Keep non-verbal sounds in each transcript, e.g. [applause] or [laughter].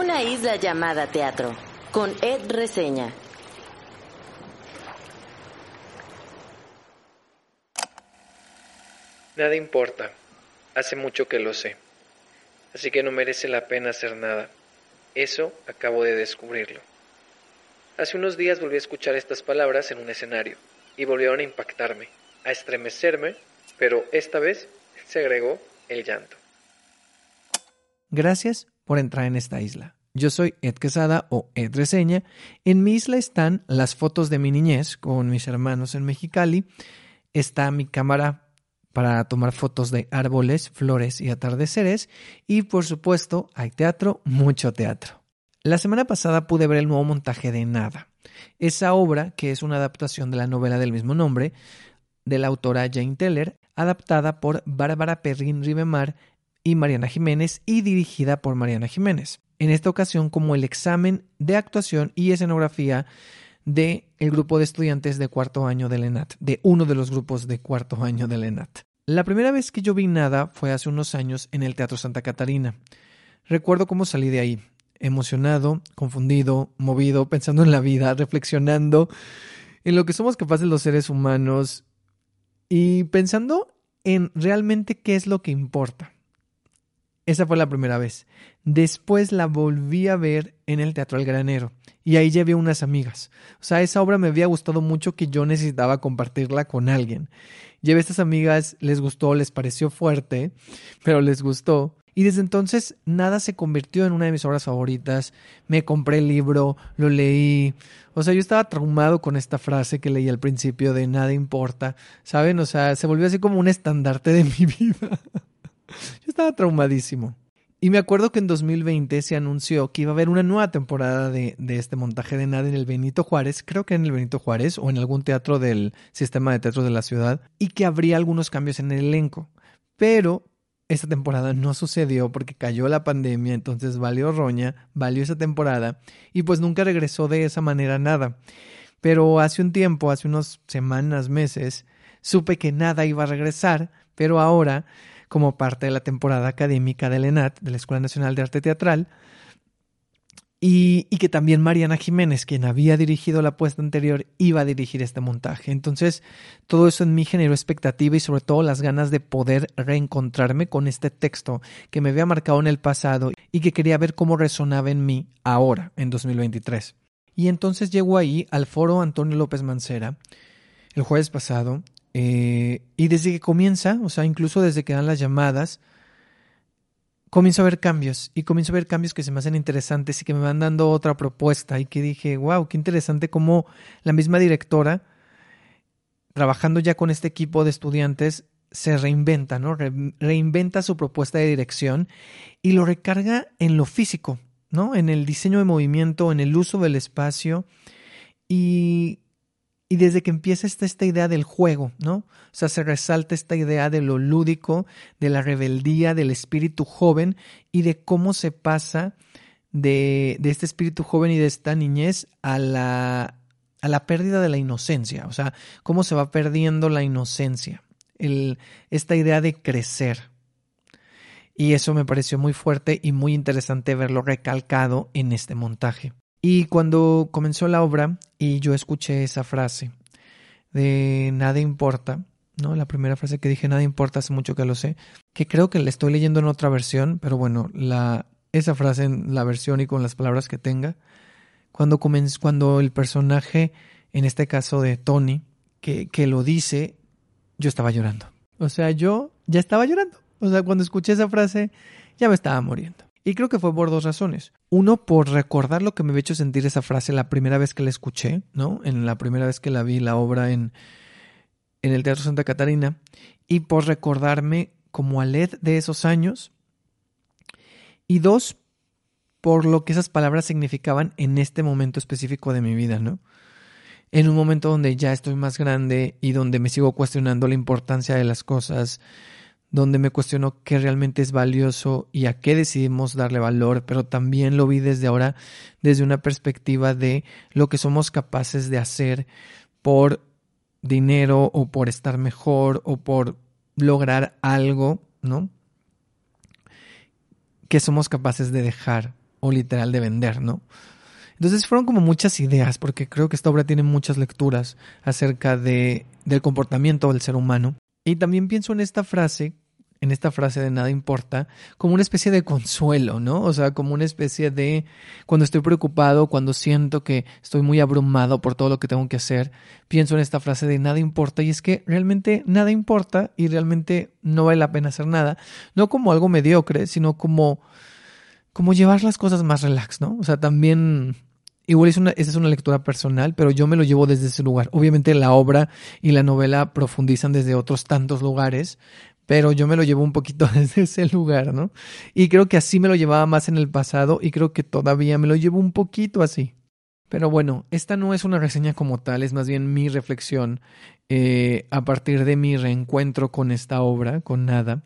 Una isla llamada teatro, con Ed Reseña. Nada importa. Hace mucho que lo sé. Así que no merece la pena hacer nada. Eso acabo de descubrirlo. Hace unos días volví a escuchar estas palabras en un escenario y volvieron a impactarme, a estremecerme, pero esta vez se agregó el llanto. Gracias por entrar en esta isla. Yo soy Ed Quesada o Ed Reseña. En mi isla están las fotos de mi niñez con mis hermanos en Mexicali. Está mi cámara para tomar fotos de árboles, flores y atardeceres. Y por supuesto, hay teatro, mucho teatro. La semana pasada pude ver el nuevo montaje de Nada. Esa obra, que es una adaptación de la novela del mismo nombre, de la autora Jane Teller, adaptada por Bárbara Perrin Rivemar y Mariana Jiménez y dirigida por Mariana Jiménez. En esta ocasión como el examen de actuación y escenografía de el grupo de estudiantes de cuarto año del ENAT, de uno de los grupos de cuarto año del ENAT. La primera vez que yo vi nada fue hace unos años en el Teatro Santa Catarina. Recuerdo cómo salí de ahí, emocionado, confundido, movido, pensando en la vida, [laughs] reflexionando en lo que somos capaces los seres humanos y pensando en realmente qué es lo que importa. Esa fue la primera vez. Después la volví a ver en el Teatro El Granero y ahí llevé unas amigas. O sea, esa obra me había gustado mucho que yo necesitaba compartirla con alguien. Llevé a estas amigas, les gustó, les pareció fuerte, pero les gustó. Y desde entonces nada se convirtió en una de mis obras favoritas. Me compré el libro, lo leí. O sea, yo estaba traumado con esta frase que leí al principio de nada importa. ¿Saben? O sea, se volvió así como un estandarte de mi [laughs] vida. Yo estaba traumadísimo. Y me acuerdo que en 2020 se anunció que iba a haber una nueva temporada de, de, este montaje de nada en el Benito Juárez, creo que en el Benito Juárez o en algún teatro del sistema de teatro de la ciudad, y que habría algunos cambios en el elenco. Pero esta temporada no sucedió porque cayó la pandemia, entonces valió roña, valió esa temporada y pues nunca regresó de esa manera nada. Pero hace un tiempo, hace unas semanas, meses, supe que nada iba a regresar, pero ahora, como parte de la temporada académica del ENAT, de la Escuela Nacional de Arte Teatral, y, que también Mariana Jiménez, quien había dirigido la puesta anterior, iba a dirigir este montaje. Entonces, todo eso en mí generó expectativa y sobre todo las ganas de poder reencontrarme con este texto que me había marcado en el pasado y que quería ver cómo resonaba en mí ahora, en 2023. Y entonces llego ahí al foro Antonio López Mancera el jueves pasado eh, y desde que comienza, o sea, incluso desde que dan las llamadas, comienzo a ver cambios y comienzo a ver cambios que se me hacen interesantes y que me van dando otra propuesta y que dije, wow, qué interesante cómo la misma directora, trabajando ya con este equipo de estudiantes, se reinventa, ¿no? Re reinventa su propuesta de dirección y lo recarga en lo físico, ¿no? En el diseño de movimiento, en el uso del espacio y y desde que empieza esta, esta idea del juego, ¿no? O sea, se resalta esta idea de lo lúdico, de la rebeldía, del espíritu joven y de cómo se pasa de, de este espíritu joven y de esta niñez a la, a la pérdida de la inocencia. O sea, cómo se va perdiendo la inocencia. Esta idea de crecer. Y eso me pareció muy fuerte y muy interesante verlo recalcado en este montaje. Y cuando comenzó la obra y yo escuché esa frase de nada importa, ¿no? La primera frase que dije, nada importa, hace mucho que lo sé, que creo que la estoy leyendo en otra versión, pero bueno, la, esa frase en la versión y con las palabras que tenga, cuando, comenzó, cuando el personaje, en este caso de Tony, que, que lo dice, yo estaba llorando. O sea, yo ya estaba llorando. O sea, cuando escuché esa frase, ya me estaba muriendo. Y creo que fue por dos razones. Uno, por recordar lo que me había hecho sentir esa frase la primera vez que la escuché, ¿no? En la primera vez que la vi, la obra en, en el Teatro Santa Catarina. Y por recordarme como a LED de esos años. Y dos, por lo que esas palabras significaban en este momento específico de mi vida, ¿no? En un momento donde ya estoy más grande y donde me sigo cuestionando la importancia de las cosas, donde me cuestionó qué realmente es valioso y a qué decidimos darle valor, pero también lo vi desde ahora desde una perspectiva de lo que somos capaces de hacer por dinero o por estar mejor o por lograr algo, ¿no? Que somos capaces de dejar o literal de vender, ¿no? Entonces fueron como muchas ideas, porque creo que esta obra tiene muchas lecturas acerca de, del comportamiento del ser humano. Y también pienso en esta frase, en esta frase de nada importa, como una especie de consuelo, ¿no? O sea, como una especie de cuando estoy preocupado, cuando siento que estoy muy abrumado por todo lo que tengo que hacer, pienso en esta frase de nada importa y es que realmente nada importa y realmente no vale la pena hacer nada, no como algo mediocre, sino como como llevar las cosas más relax, ¿no? O sea, también Igual es una, esa es una lectura personal, pero yo me lo llevo desde ese lugar. Obviamente la obra y la novela profundizan desde otros tantos lugares, pero yo me lo llevo un poquito [laughs] desde ese lugar, ¿no? Y creo que así me lo llevaba más en el pasado y creo que todavía me lo llevo un poquito así. Pero bueno, esta no es una reseña como tal, es más bien mi reflexión eh, a partir de mi reencuentro con esta obra, con nada.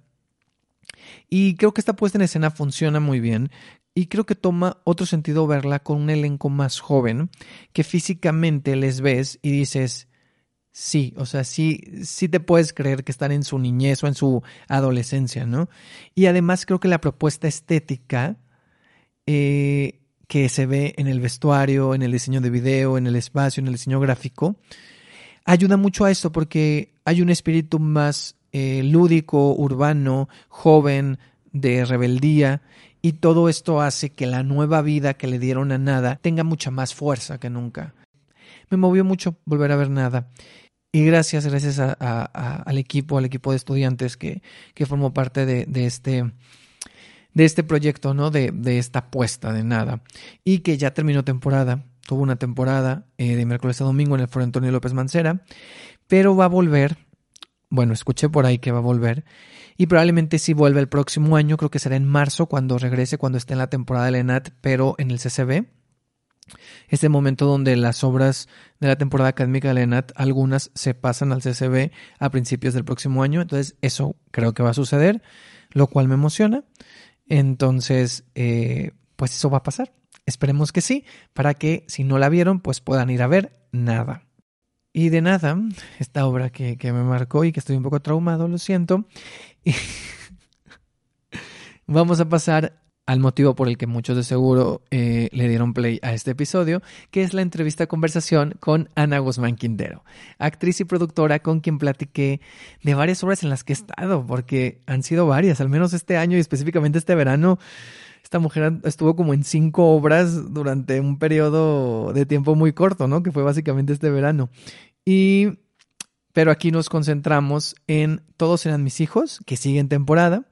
Y creo que esta puesta en escena funciona muy bien y creo que toma otro sentido verla con un elenco más joven, que físicamente les ves y dices, sí, o sea, sí, sí te puedes creer que están en su niñez o en su adolescencia, ¿no? Y además creo que la propuesta estética eh, que se ve en el vestuario, en el diseño de video, en el espacio, en el diseño gráfico, ayuda mucho a esto porque hay un espíritu más eh, lúdico, urbano, joven, de rebeldía y todo esto hace que la nueva vida que le dieron a Nada tenga mucha más fuerza que nunca. Me movió mucho volver a ver Nada. Y gracias, gracias al equipo, al equipo de estudiantes que, que formó parte de, este, de este proyecto, ¿no? De, de, esta apuesta de nada. Y que ya terminó temporada. Tuvo una temporada eh, de miércoles a domingo en el Foro Antonio López Mancera. Pero va a volver. Bueno, escuché por ahí que va a volver y probablemente si vuelve el próximo año, creo que será en marzo cuando regrese, cuando esté en la temporada de ENAT, pero en el CCB. Este momento donde las obras de la temporada académica de ENAT, algunas se pasan al CCB a principios del próximo año, entonces eso creo que va a suceder, lo cual me emociona. Entonces, eh, pues eso va a pasar. Esperemos que sí, para que si no la vieron, pues puedan ir a ver nada. Y de nada, esta obra que, que, me marcó y que estoy un poco traumado, lo siento, [laughs] Vamos a pasar al motivo por el que muchos de seguro eh, le dieron play a este episodio, que es la entrevista conversación con Ana Guzmán Quintero, actriz y productora con quien platiqué de varias obras en las que he estado, porque han sido varias, al menos este año y específicamente este verano. Esta mujer estuvo como en cinco obras durante un periodo de tiempo muy corto, ¿no? Que fue básicamente este verano. Y pero aquí nos concentramos en Todos eran mis hijos, que sigue en temporada.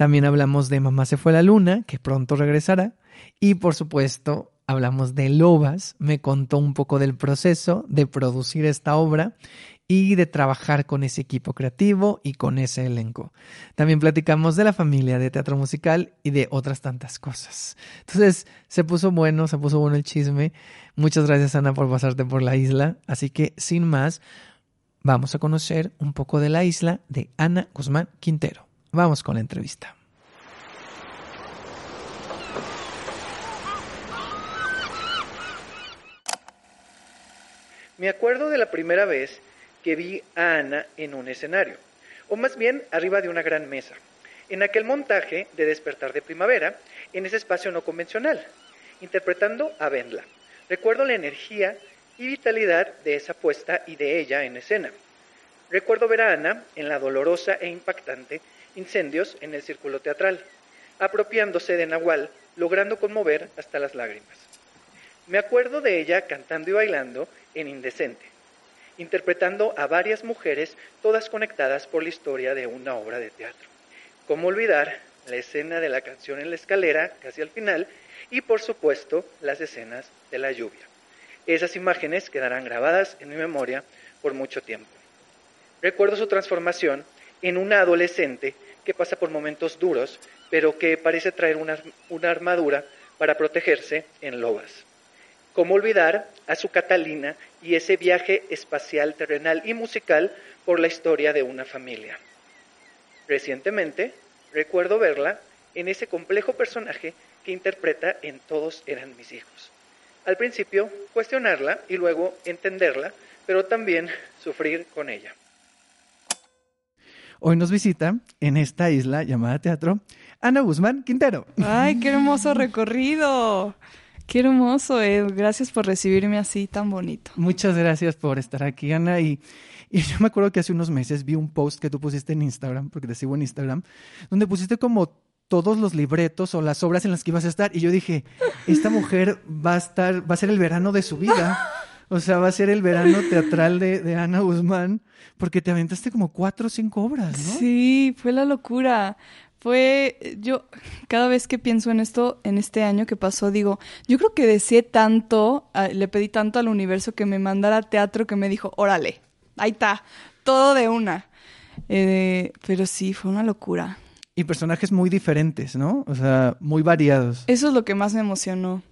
También hablamos de Mamá se fue a la luna, que pronto regresará. Y por supuesto, hablamos de Lobas. Me contó un poco del proceso de producir esta obra y de trabajar con ese equipo creativo y con ese elenco. También platicamos de la familia de teatro musical y de otras tantas cosas. Entonces, se puso bueno, se puso bueno el chisme. Muchas gracias, Ana, por pasarte por la isla. Así que, sin más, vamos a conocer un poco de la isla de Ana Guzmán Quintero. Vamos con la entrevista. Me acuerdo de la primera vez que vi a Ana en un escenario, o más bien arriba de una gran mesa, en aquel montaje de Despertar de Primavera, en ese espacio no convencional, interpretando a Vendla. Recuerdo la energía y vitalidad de esa puesta y de ella en escena. Recuerdo ver a Ana en la dolorosa e impactante Incendios en el Círculo Teatral, apropiándose de Nahual, logrando conmover hasta las lágrimas. Me acuerdo de ella cantando y bailando en Indecente, interpretando a varias mujeres todas conectadas por la historia de una obra de teatro. ¿Cómo olvidar la escena de la canción en la escalera, casi al final, y por supuesto las escenas de la lluvia? Esas imágenes quedarán grabadas en mi memoria por mucho tiempo. Recuerdo su transformación en una adolescente que pasa por momentos duros, pero que parece traer una, armadura para protegerse en lobas. ¿Cómo olvidar a su Catalina y ese viaje espacial, terrenal y musical por la historia de una familia? Recientemente, recuerdo verla en ese complejo personaje que interpreta en Todos eran mis hijos al principio cuestionarla y luego entenderla, pero también sufrir con ella. Hoy nos visita en esta isla llamada teatro Ana Guzmán Quintero. Ay, qué hermoso recorrido. Qué hermoso, Ed. Gracias por recibirme así tan bonito. Muchas gracias por estar aquí, Ana. Y, y yo me acuerdo que hace unos meses vi un post que tú pusiste en Instagram, porque te sigo en Instagram, donde pusiste como todos los libretos o las obras en las que ibas a estar. Y yo dije, esta mujer va a estar, va a ser el verano de su vida. O sea, va a ser el verano teatral de, de Ana Guzmán, porque te aventaste como cuatro o cinco obras, ¿no? Sí, fue la locura. Fue, yo cada vez que pienso en esto, en este año que pasó, digo, yo creo que deseé tanto, ah, le pedí tanto al universo que me mandara teatro que me dijo, órale, ahí está, todo de una. Eh, pero sí, fue una locura. Y personajes muy diferentes, ¿no? O sea, muy variados. Eso es lo que más me emocionó.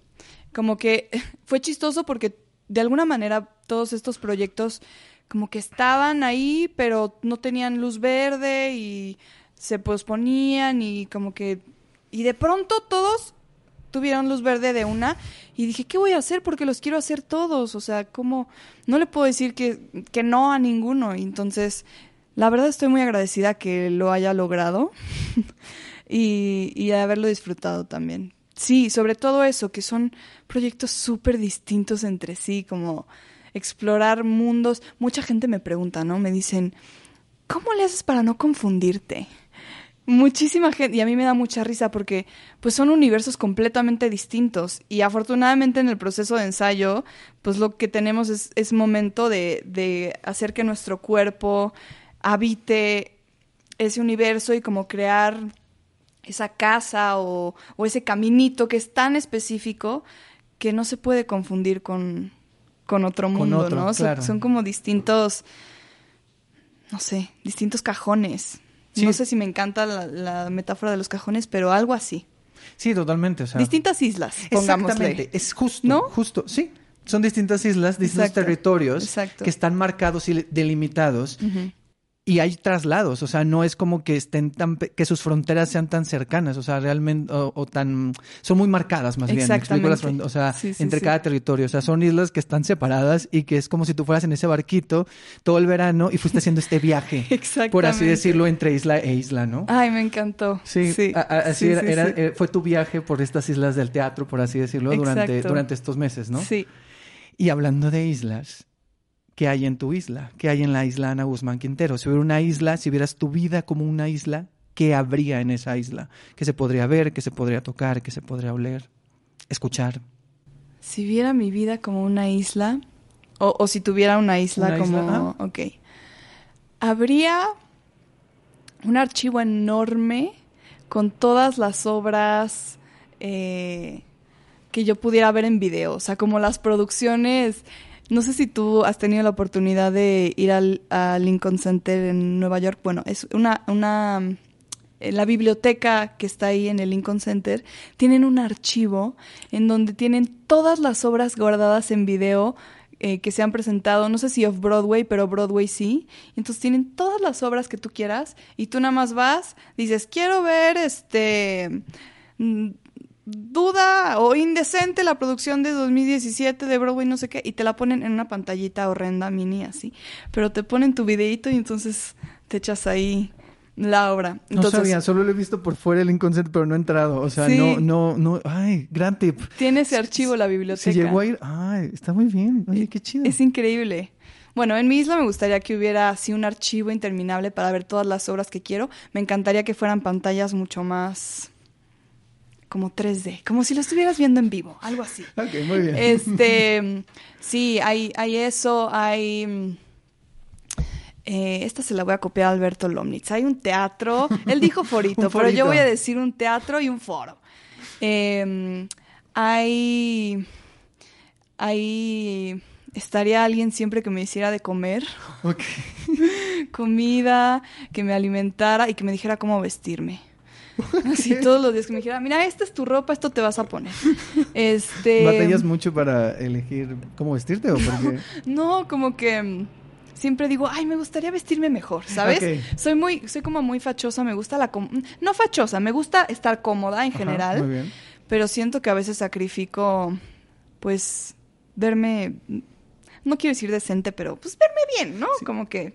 Como que [laughs] fue chistoso porque de alguna manera todos estos proyectos como que estaban ahí, pero no tenían luz verde y se posponían y como que... Y de pronto todos tuvieron luz verde de una y dije, ¿qué voy a hacer? Porque los quiero hacer todos. O sea, ¿cómo? No le puedo decir que, que no a ninguno. Entonces, la verdad estoy muy agradecida que lo haya logrado [laughs] y, y de haberlo disfrutado también. Sí, sobre todo eso, que son proyectos súper distintos entre sí, como explorar mundos. Mucha gente me pregunta, ¿no? Me dicen, ¿cómo le haces para no confundirte? Muchísima gente, y a mí me da mucha risa porque pues son universos completamente distintos y afortunadamente en el proceso de ensayo pues lo que tenemos es, es momento de, de hacer que nuestro cuerpo habite ese universo y como crear esa casa o, o, ese caminito que es tan específico que no se puede confundir con, con otro mundo, Con otro, ¿no? Son- claro. son como distintos, no sé, distintos cajones. Sí. No sé si me encanta la, la metáfora de los cajones, pero algo así. Sí, totalmente. O sea, Distintas islas, pongámosle. Exactamente, es justo, ¿No? justo, sí. Son distintas islas, distintos Exacto, territorios exacto. que están marcados y delimitados. Y hay traslados, o sea, no es como que estén tan que sus fronteras sean tan cercanas, o sea, realmente o, o tan son muy marcadas más bien, ¿me explico las Exactamente. fron- o sea, Sí, sí, entre sí. cada territorio, o sea, son islas que están separadas y que es como si tú fueras en ese barquito todo el verano y fuiste haciendo este viaje, [laughs] por así decirlo, entre isla e isla, ¿no? Ay, me encantó. Sí, sí, a- a- así sí, era, era- eh, fue tu viaje por estas islas del teatro, por así decirlo, durante, durante estos meses, ¿no? Sí. Y hablando de islas, ¿qué hay en tu isla? ¿Qué hay en la isla Ana Guzmán Quintero? Si hubiera una isla, si vieras tu vida como una isla, ¿qué habría en esa isla? ¿Qué se podría ver? ¿Qué se podría tocar? ¿Qué se podría oler? Escuchar. Si viera mi vida como una isla, o, o si tuviera una isla Una como... isla, ah. Ok. Habría un archivo enorme con todas las obras eh, que yo pudiera ver en video. O sea, como las producciones... No sé si tú has tenido la oportunidad de ir al, Lincoln Center en Nueva York. Bueno, es una... una eh, la biblioteca que está ahí en el Lincoln Center, tienen un archivo en donde tienen todas las obras guardadas en video eh, que se han presentado, no sé si off-Broadway, pero Broadway sí. Entonces tienen todas las obras que tú quieras y tú nada más vas, dices, quiero ver este... Duda o indecente la producción de 2017 de Broadway, no sé qué, y te la ponen en una pantallita horrenda mini así. Pero te ponen tu videito y entonces te echas ahí la obra. No sabía, solo lo he visto por fuera el inconsciente, pero no he entrado. O sea, Sí. no, no, no. Ay, gran tip. Tiene ese archivo la biblioteca. Si llegó a ir, ay, está muy bien. Oye, qué chido. Es increíble. Bueno, en mi isla me gustaría que hubiera así un archivo interminable para ver todas las obras que quiero. Me encantaría que fueran pantallas mucho más como 3D, como si lo estuvieras viendo en vivo, algo así. [laughs] Ok, muy bien. Este, [laughs] sí, hay, hay eso, hay... mm, eh, esta se la voy a copiar a Alberto Lomnitz. Hay un teatro, [laughs] él dijo forito, pero yo voy a decir un teatro y un foro. Eh, hay, hay, estaría alguien siempre que me hiciera de comer, Ok. comida, que me alimentara y que me dijera cómo vestirme. [laughs] Así todos los días que me dijera, mira, esta es tu ropa, esto te vas a poner. [laughs] Este, ¿Batallas mucho para elegir cómo vestirte o porque [laughs] No, como que mm, siempre digo, ay, me gustaría vestirme mejor, ¿sabes? Soy muy, soy como muy fachosa, me gusta la, com- no fachosa, me gusta estar cómoda en Ajá, general, muy bien. pero siento que a veces sacrifico, pues, verme, no quiero decir decente, pero pues verme bien, ¿no? Como que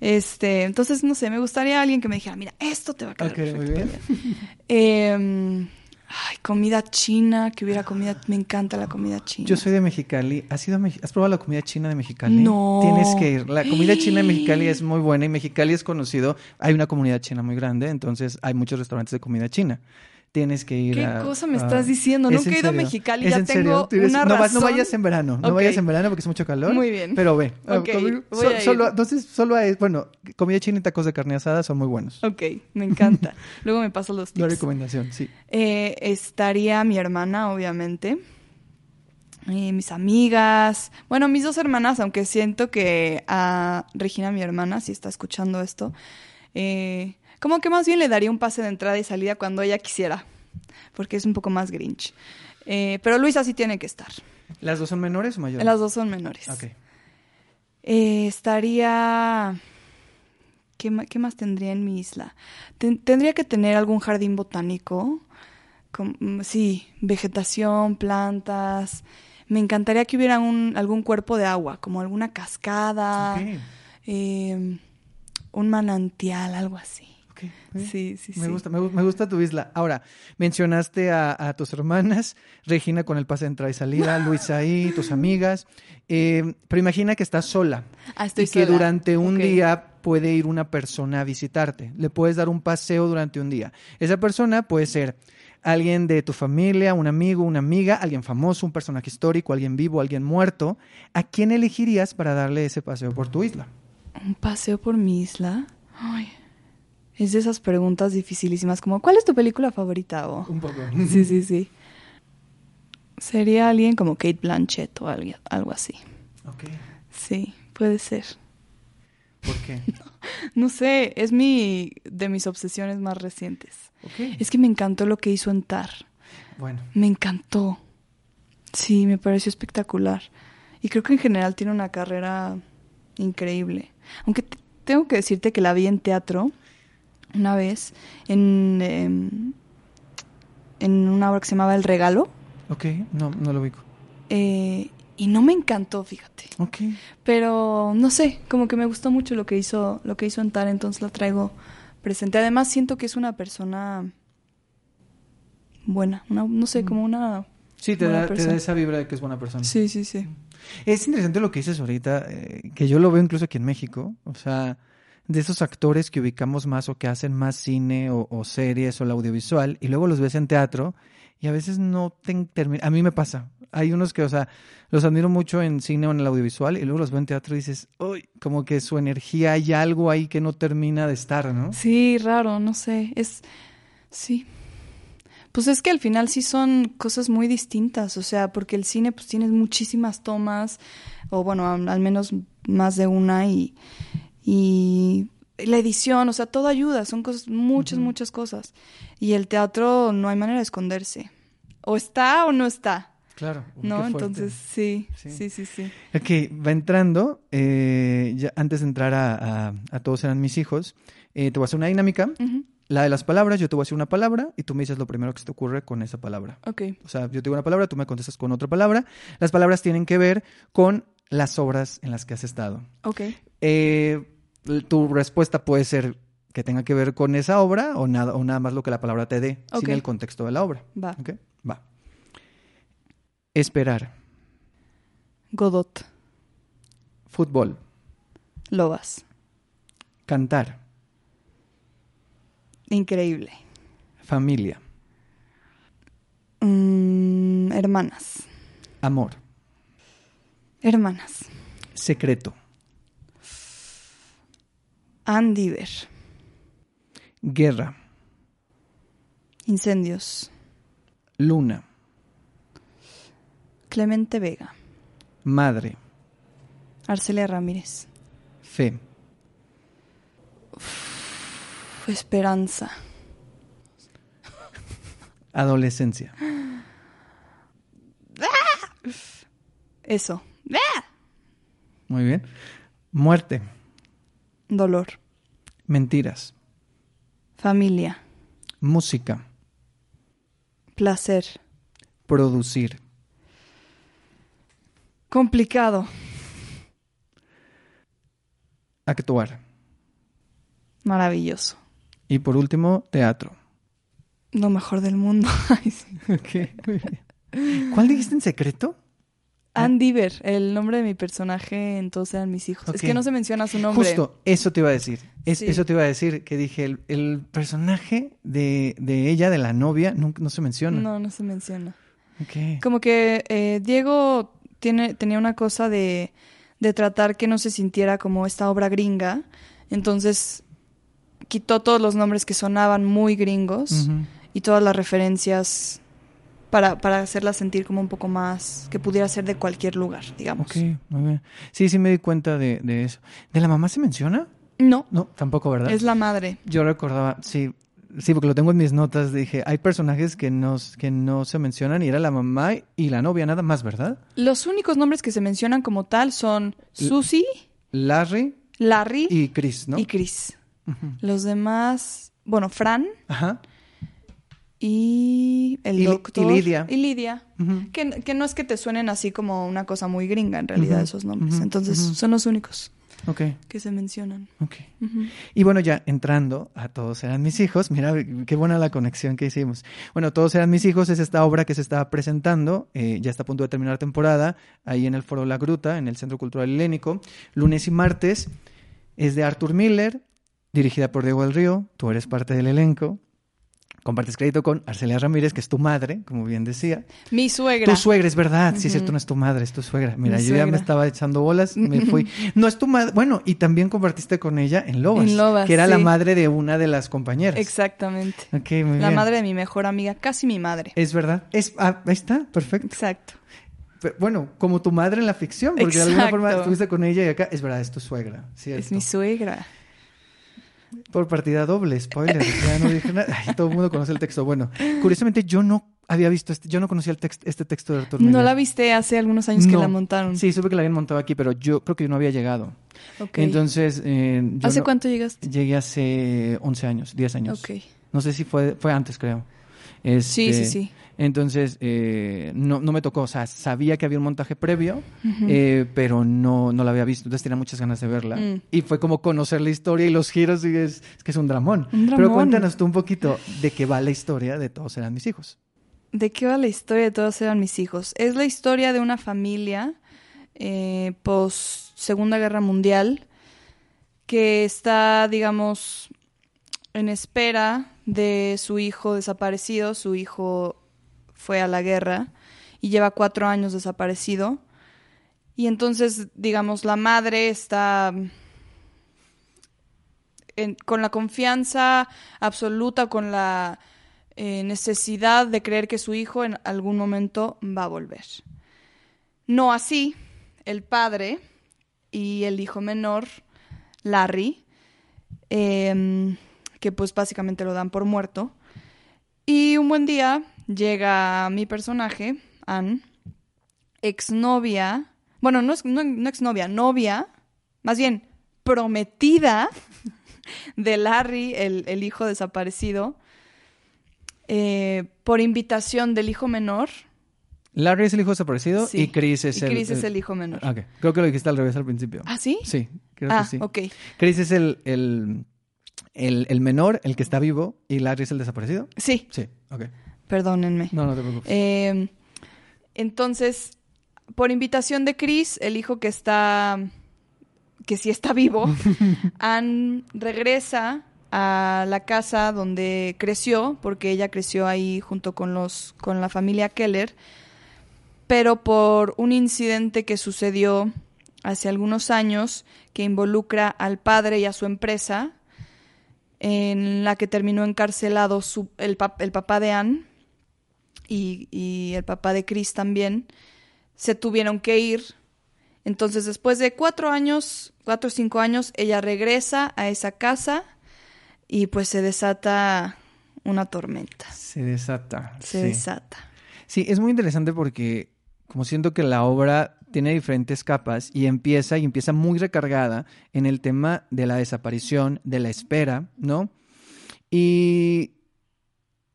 Este, entonces, no sé, me gustaría alguien que me dijera, mira, esto te va a quedar Ok, muy perfecto". bien. Em, ay, comida china, que hubiera comida, me encanta la comida china. Yo soy de Mexicali. ¿Has, ido a Mex- ¿Has probado la comida china de Mexicali? No. Tienes que ir. La comida china de Mexicali es [gasps] muy buena y Mexicali es conocido. Hay una comunidad china muy grande, entonces hay muchos restaurantes de comida china. Tienes que ir ¿Qué a- cosa me a- estás diciendo? ¿Es Nunca he ido a? Mexicali, ¿Es ya en tengo eres- una no, vas- no razón. vayas en verano, no vayas en verano porque es mucho calor. Muy bien. Pero ve. Ok, Conmigo- voy so- a ir. solo, entonces, solo hay, bueno, comida china y tacos de carne asada son muy buenos. Ok, me encanta. [laughs] Luego me paso los La tips. recomendación, sí. Eh, estaría mi hermana, obviamente. Eh, mis amigas. Bueno, mis dos hermanas, aunque siento que a Regina, mi hermana, si está escuchando esto, eh, como que más bien le daría un pase de entrada y salida cuando ella quisiera, porque es un poco más grinch. Eh, pero Luisa sí tiene que estar. ¿Las dos son menores o mayores? Las dos son menores. Ok. Eh, estaría... ¿Qué, qué más tendría en mi isla? Ten- tendría que tener algún jardín botánico. Mm, sí, vegetación, plantas. Me encantaría que hubiera un, algún cuerpo de agua, como alguna cascada, Ok, eh, un manantial, algo así. Sí, sí, Me sí. gusta, me, gu- me gusta tu isla. Ahora, mencionaste a, a tus hermanas, Regina con el pase de entrada y salida, [laughs] Luisa ahí, tus amigas. Eh, pero imagina que estás sola Ah, estoy y que sola. durante un día puede ir una persona a visitarte. Le puedes dar un paseo durante un día. Esa persona puede ser alguien de tu familia, un amigo, una amiga, alguien famoso, un personaje histórico, alguien vivo, alguien muerto. ¿A quién elegirías para darle ese paseo por tu isla? ¿Un paseo por mi isla? Ay, es de esas preguntas dificilísimas, como ¿cuál es tu película favorita? O... Un poco. Sí, sí, sí. Sería alguien como Kate Blanchett o alguien- algo así. Ok. Sí, puede ser. ¿Por qué? [laughs] No sé, es mi de mis obsesiones más recientes. Ok. Es que me encantó lo que hizo en Tar. Bueno. Me encantó. Sí, me pareció espectacular. Y creo que en general tiene una carrera increíble. Aunque te- tengo que decirte que la vi en teatro una vez en, em, en una obra que se llamaba El Regalo. Ok, no, no lo ubico. eh, y no me encantó, fíjate. Ok. Pero no sé, como que me gustó mucho lo que hizo, lo que hizo en Tar, entonces la traigo presente. Además siento que es una persona buena, una- no sé, como una Sí, te da, te da esa vibra de que es buena persona. Sí, sí, sí. Es interesante lo que dices ahorita, eh, que yo lo veo incluso aquí en México. O sea, de esos actores que ubicamos más o que hacen más cine o, series o el audiovisual y luego los ves en teatro y a veces no te termina. A mí me pasa. Hay unos que, o sea, los admiro mucho en cine o en el audiovisual y luego los veo en teatro y dices, uy, como que su energía hay algo ahí que no termina de estar, ¿no? Sí, raro, no sé, es sí. Pues es que al final sí son cosas muy distintas, o sea, porque el cine pues tienes muchísimas tomas o bueno, al menos más de una y y la edición, o sea, todo ayuda, son cosas muchas muchas cosas. Y el teatro no hay manera de esconderse. O está o no está, Claro. Uy, ¿no? Entonces, sí, Sí. sí, sí, sí. Ok, va entrando. eh, ya antes de entrar a, a- a todos eran mis hijos, eh, te voy a hacer una dinámica. La de las palabras, yo te voy a decir una palabra y tú me dices lo primero que se te ocurre con esa palabra. Ok, O sea, yo te digo una palabra, tú me contestas con otra palabra. Las palabras tienen que ver con las obras en las que has estado. ok. Eh, tu respuesta puede ser que tenga que ver con esa obra o nada, o nada más lo que la palabra te dé, sin el contexto de la obra. Va. Va. Esperar. Godot, Fútbol. Lobas. Cantar. Increíble. Familia. Mm, hermanas. Amor. Hermanas. Secreto. Andiver. Guerra. Incendios. Luna. Clemente Vega. Madre. Arcelia Ramírez. Fe. Esperanza. Adolescencia. Eso. Muy bien. Muerte. Dolor. Mentiras. Familia. Música. Placer. Producir. Complicado. Actuar. Maravilloso. Y por último, teatro. Lo mejor del mundo. [laughs] Ay, sí. Ok, muy bien. ¿Cuál dijiste en secreto? Ann Diver, el nombre de mi personaje en Todos eran mis hijos. Es que no se menciona su nombre. Justo, eso te iba a decir. Es- Sí. Eso te iba a decir, que dije, el, el personaje de, de ella, de la novia, no, no se menciona. No, no se menciona. Ok. Como que eh, Diego tiene, tenía una cosa de, de tratar que no se sintiera como esta obra gringa. Entonces quitó todos los nombres que sonaban muy gringos y todas las referencias para, para hacerla sentir como un poco más que pudiera ser de cualquier lugar, digamos. Ok, muy bien. Sí, sí me di cuenta de, de eso. ¿De la mamá se menciona? No, No, tampoco, ¿verdad? es la madre. Yo recordaba, sí, sí, porque lo tengo en mis notas, dije, hay personajes que no, que no se mencionan y era la mamá y la novia, nada más, ¿verdad? Los únicos nombres que se mencionan como tal son Susie, Larry Larry y Chris, ¿no? y Chris. Ujú. Los demás, bueno, Fran Ajá. Y el Y Li- y doctor. Lidia. Y Lidia. Que, que no es que te suenen así como una cosa muy gringa en realidad esos nombres. Entonces son los únicos que se mencionan. Y bueno, ya entrando a Todos eran mis hijos, mira qué buena la conexión que hicimos. Bueno, Todos eran mis hijos es esta obra que se está presentando, eh, ya está a punto de terminar temporada, ahí en el Foro La Gruta, en el Centro Cultural Helénico, lunes y martes. Es de Arthur Miller, dirigida por Diego del Río, tú eres parte del elenco. Compartes crédito con Arcelia Ramírez, que es tu madre, como bien decía. Mi suegra. Tu suegra, es verdad. Sí, es cierto, no es tu madre, es tu suegra. Mira, Mi yo ya me estaba echando bolas, me fui. [laughs] No es tu madre. Bueno, y también compartiste con ella en Lobas. En Lobas, Que era la madre de una de las compañeras. Exactamente. Ok, muy La bien. madre de mi mejor amiga, casi mi madre. Es verdad. Es, ah, ahí está, perfecto. Exacto. Bueno, como tu madre en la ficción, porque de alguna forma estuviste con ella y acá. Es verdad, es tu suegra. Cierto. Es mi suegra. Por partida doble, spoiler. ya no dije nada. Ay, todo el mundo conoce el texto. Bueno, curiosamente yo no había visto este, yo no conocía el text- este texto de Arthur ¿No Miller. la viste hace algunos años que No. la montaron? Sí, supe que la habían montado aquí, pero yo creo que yo no había llegado. Ok. Entonces, eh, yo ¿Hace no- cuánto llegaste? Llegué hace 11 años, 10 años. Ok. No sé si fue, fue antes, creo. Sí, Este, sí, sí. Entonces, eh, no, no me tocó, o sea, sabía que había un montaje previo, eh, pero no, no la había visto, entonces tenía muchas ganas de verla. Mm. Y fue como conocer la historia y los giros, y es, es que es un dramón. Un Pero cuéntanos tú un poquito de qué va la historia de Todos eran mis hijos. ¿De qué va la historia de todos eran mis hijos? Es la historia de una familia eh, post Segunda Guerra Mundial que está, digamos, en espera de su hijo desaparecido. Su hijo fue a la guerra y lleva cuatro años desaparecido. Y entonces, digamos, la madre está con la confianza absoluta, con la eh, necesidad de creer que su hijo en algún momento va a volver. No así el padre y el hijo menor, Larry, em, que pues básicamente lo dan por muerto. Y un buen día llega mi personaje, Anne, exnovia, bueno, no, es, no, no exnovia, novia, más bien prometida de Larry, el, el hijo desaparecido, eh, por invitación del hijo menor. Larry es el hijo desaparecido Sí. y Chris es y el... Chris es el hijo menor. Ok, creo que lo dijiste al revés al principio. ¿Ah, sí? Sí, creo ah, que sí. ok. Chris es el, el, el, el menor, el que está vivo, y Larry es el desaparecido. Sí, Sí, ok. Perdónenme. No, no te preocupes. Eh, entonces, por invitación de Chris, el hijo que está, que sí está vivo, [laughs] Anne regresa a la casa donde creció, porque ella creció ahí junto con los, con la familia Keller, pero por un incidente que sucedió hace algunos años que involucra al padre y a su empresa, en la que terminó encarcelado su- el, pap- el papá de Anne y, y el papá de Chris también, se tuvieron que ir. Entonces, después de cuatro años, cuatro o cinco años, ella regresa a esa casa y pues se desata una tormenta. Se desata. Se sí. desata. Sí, es muy interesante porque como siento que la obra tiene diferentes capas y empieza y empieza muy recargada en el tema de la desaparición, de la espera, ¿no? Y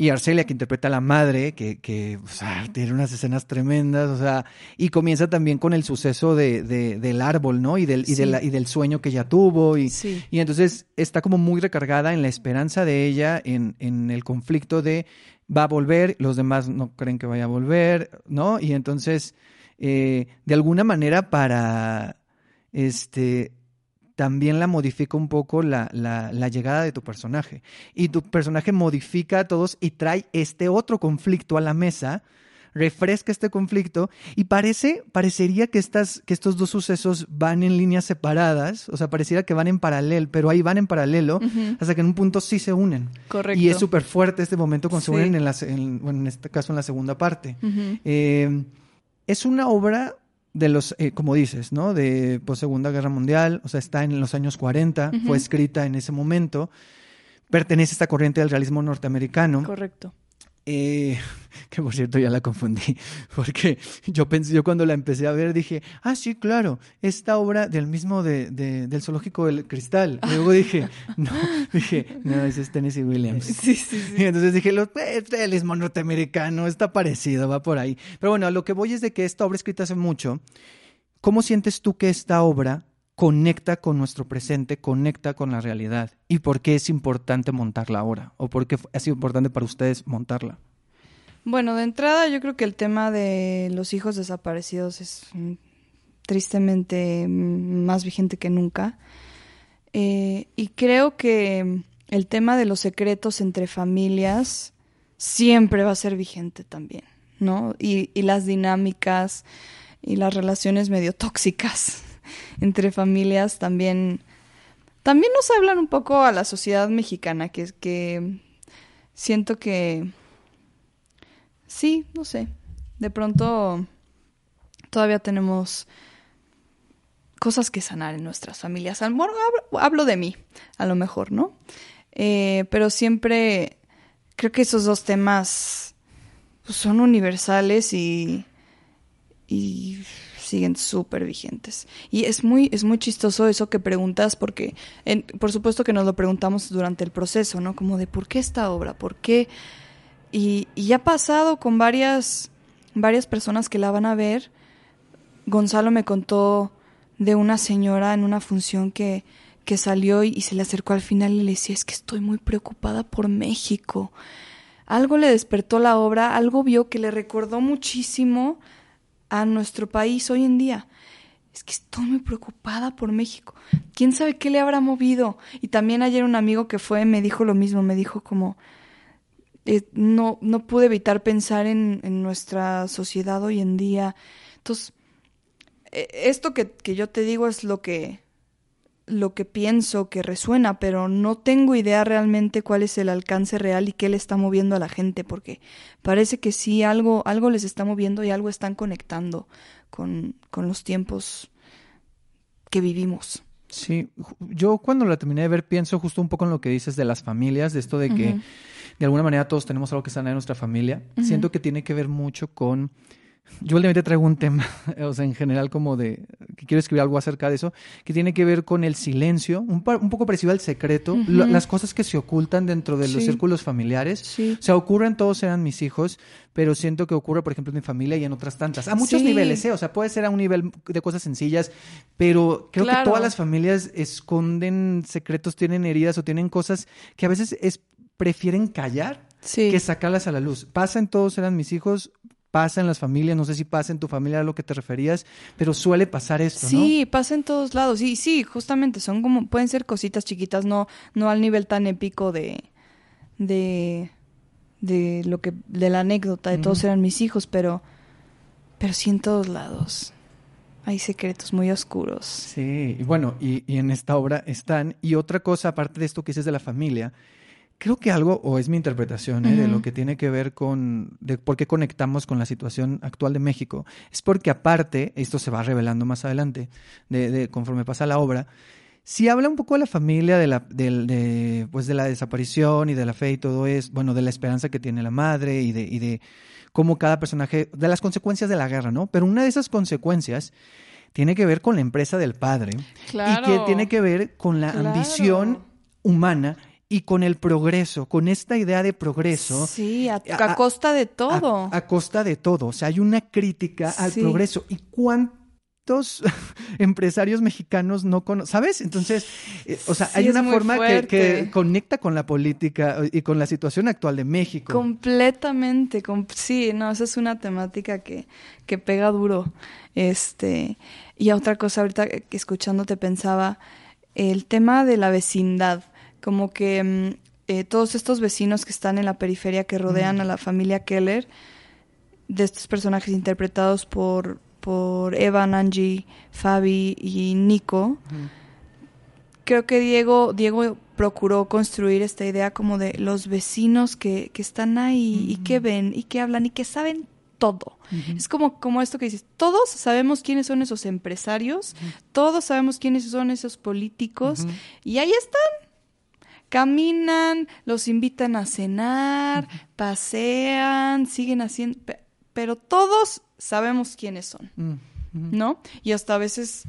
y Arcelia, que interpreta a la madre, que, que o sea, tiene unas escenas tremendas, o sea, y comienza también con el suceso de, de- del árbol, ¿no? Y del, y, de la- y del sueño que ella tuvo, y, Sí. y entonces está como muy recargada en la esperanza de ella, en, en el conflicto de va a volver, los demás no creen que vaya a volver, ¿no? Y entonces, eh, de alguna manera para, este, también la modifica un poco la, la, la llegada de tu personaje. Y tu personaje modifica a todos y trae este otro conflicto a la mesa, refresca este conflicto y parece, parecería que, estas, que estos dos sucesos van en líneas separadas, o sea, pareciera que van en paralelo, pero ahí van en paralelo hasta que en un punto sí se unen. Correcto. Y es súper fuerte este momento cuando se Sí. unen en, la, se- en- bueno, en este caso en la segunda parte. Eh, es una obra de los, eh, como dices, ¿no? De pues, Segunda Guerra Mundial, o sea, está en los años 40, Ujú. fue escrita en ese momento, pertenece a esta corriente del realismo norteamericano. Correcto. Eh, [laughs] que por cierto ya la confundí, [laughs] porque yo pensé, yo cuando la empecé a ver dije, ah, sí, claro, esta obra del mismo de, de- del zoológico del cristal. Y luego dije, [laughs] no, dije, no, ese es Tennessee Williams. Sí, sí, sí. Y entonces dije, lo, eh, el realismo norteamericano está parecido, va por ahí. Pero bueno, a lo que voy es de que esta obra escrita hace mucho, ¿cómo sientes tú que esta obra conecta con nuestro presente, conecta con la realidad? ¿Y por qué es importante montarla ahora? ¿O por qué ha sido importante para ustedes montarla? Bueno, de entrada yo creo que el tema de los hijos desaparecidos es mm, tristemente mm, más vigente que nunca. Eh, y creo que el tema de los secretos entre familias siempre va a ser vigente también, ¿no? Y, y las dinámicas y las relaciones medio tóxicas entre familias también, también nos hablan un poco a la sociedad mexicana, que es que siento que Sí, no sé. De pronto todavía tenemos cosas que sanar en nuestras familias. Al- hablo de mí, a lo mejor, ¿no? Eh, pero siempre creo que esos dos temas pues, son universales y, y siguen súper vigentes. Y es muy, es muy chistoso eso que preguntas, porque por supuesto que nos lo preguntamos durante el proceso, ¿no? Como de ¿por qué esta obra? ¿Por qué? Y, y ha pasado con varias, varias personas que la van a ver. Gonzalo me contó de una señora en una función que, que salió y se le acercó al final y le decía, es que estoy muy preocupada por México. Algo le despertó la obra, algo vio que le recordó muchísimo a nuestro país hoy en día. Es que estoy muy preocupada por México. ¿Quién sabe qué le habrá movido? Y también ayer un amigo que fue me dijo lo mismo, me dijo como, eh, no, no pude evitar pensar en, en nuestra sociedad hoy en día. Entonces, eh, esto que, que yo te digo es lo que, lo que pienso que resuena, pero no tengo idea realmente cuál es el alcance real y qué le está moviendo a la gente, porque parece que sí, algo, algo les está moviendo y algo están conectando con, con los tiempos que vivimos. Sí, yo cuando la terminé de ver pienso justo un poco en lo que dices de las familias, de esto de que de alguna manera todos tenemos algo que sanar en nuestra familia. Siento que tiene que ver mucho con... Yo últimamente traigo un tema, [laughs] o sea, en general como de... que quiero escribir algo acerca de eso, que tiene que ver con el silencio, un, poco parecido al secreto, lo- las cosas que se ocultan dentro de los círculos familiares. Sí. O sea, ocurren, todos eran mis hijos, pero siento que ocurre, por ejemplo, en mi familia y en otras tantas. A muchos Sí. niveles, ¿eh? O sea, puede ser a un nivel de cosas sencillas, pero creo que todas las familias esconden secretos, tienen heridas o tienen cosas que a veces es, prefieren callar Sí. que sacarlas a la luz. Pasa en todos eran mis hijos, pasa en las familias, no sé si pasa en tu familia a lo que te referías, pero suele pasar esto, ¿no? Sí, pasa en todos lados. Y sí, justamente son como, pueden ser cositas chiquitas, no, no al nivel tan épico de, de, de lo que, de la anécdota de todos eran mis hijos, pero, pero sí en todos lados. Hay secretos muy oscuros. Sí, y bueno, y, y en esta obra están. Y otra cosa, aparte de esto que dices de la familia, creo que algo, o es mi interpretación, ¿eh? de lo que tiene que ver con, de por qué conectamos con la situación actual de México, es porque aparte, esto se va revelando más adelante, de, de conforme pasa la obra, si habla un poco de la familia, de la, del- de, pues de la desaparición y de la fe y todo eso, bueno, de la esperanza que tiene la madre y de, y de cómo cada personaje, de las consecuencias de la guerra, ¿no? Pero una de esas consecuencias tiene que ver con la empresa del padre y que tiene que ver con la Claro. ambición humana y con el progreso, con esta idea de progreso. Sí, a, costa de todo. A, costa de todo. O sea, hay una crítica al progreso. ¿Y cuántos [laughs] empresarios mexicanos no conocen? ¿Sabes? Entonces, eh, o sea, hay una forma que, conecta con la política y con la situación actual de México. Completamente. sí, no, esa es una temática que, que pega duro. Este, y otra cosa, ahorita que escuchándote pensaba, el tema de la vecindad como que mm, eh, todos estos vecinos que están en la periferia que rodean mm. a la familia Keller, de estos personajes interpretados por, por Evan, Angie, Fabi y Nico, creo que Diego, Diego procuró construir esta idea como de los vecinos que, que están ahí y que ven y que hablan y que saben todo. Es como, como esto que dices, todos sabemos quiénes son esos empresarios, todos sabemos quiénes son esos políticos y ahí están Caminan, los invitan a cenar, pasean, siguen haciendo, pero todos sabemos quiénes son, ¿no? Y hasta a veces,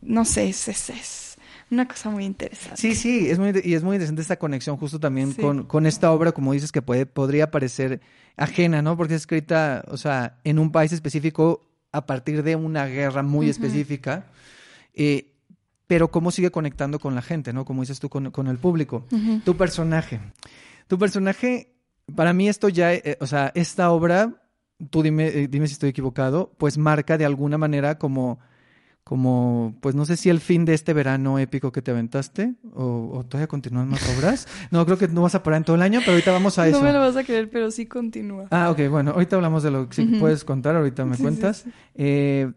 no sé, es, es, una cosa muy interesante. Sí, sí, es muy, y es muy interesante esta conexión justo también con, con, esta obra, como dices, que puede, podría parecer ajena, ¿no? Porque es escrita, o sea, en un país específico a partir de una guerra muy específica. Eh, pero cómo sigue conectando con la gente, ¿no? Como dices tú, con, el público. Tu personaje. Tu personaje, para mí esto ya, eh, o sea, esta obra, tú dime, eh, dime si estoy equivocado, pues marca de alguna manera como, como, pues no sé si el fin de este verano épico que te aventaste, o, o todavía continúan más obras. [laughs] No, creo que no vas a parar en todo el año, pero ahorita vamos a eso. No me lo vas a creer, pero sí continúa. Ah, ok, bueno, ahorita hablamos de lo que sí puedes contar, ahorita me cuentas. Eh,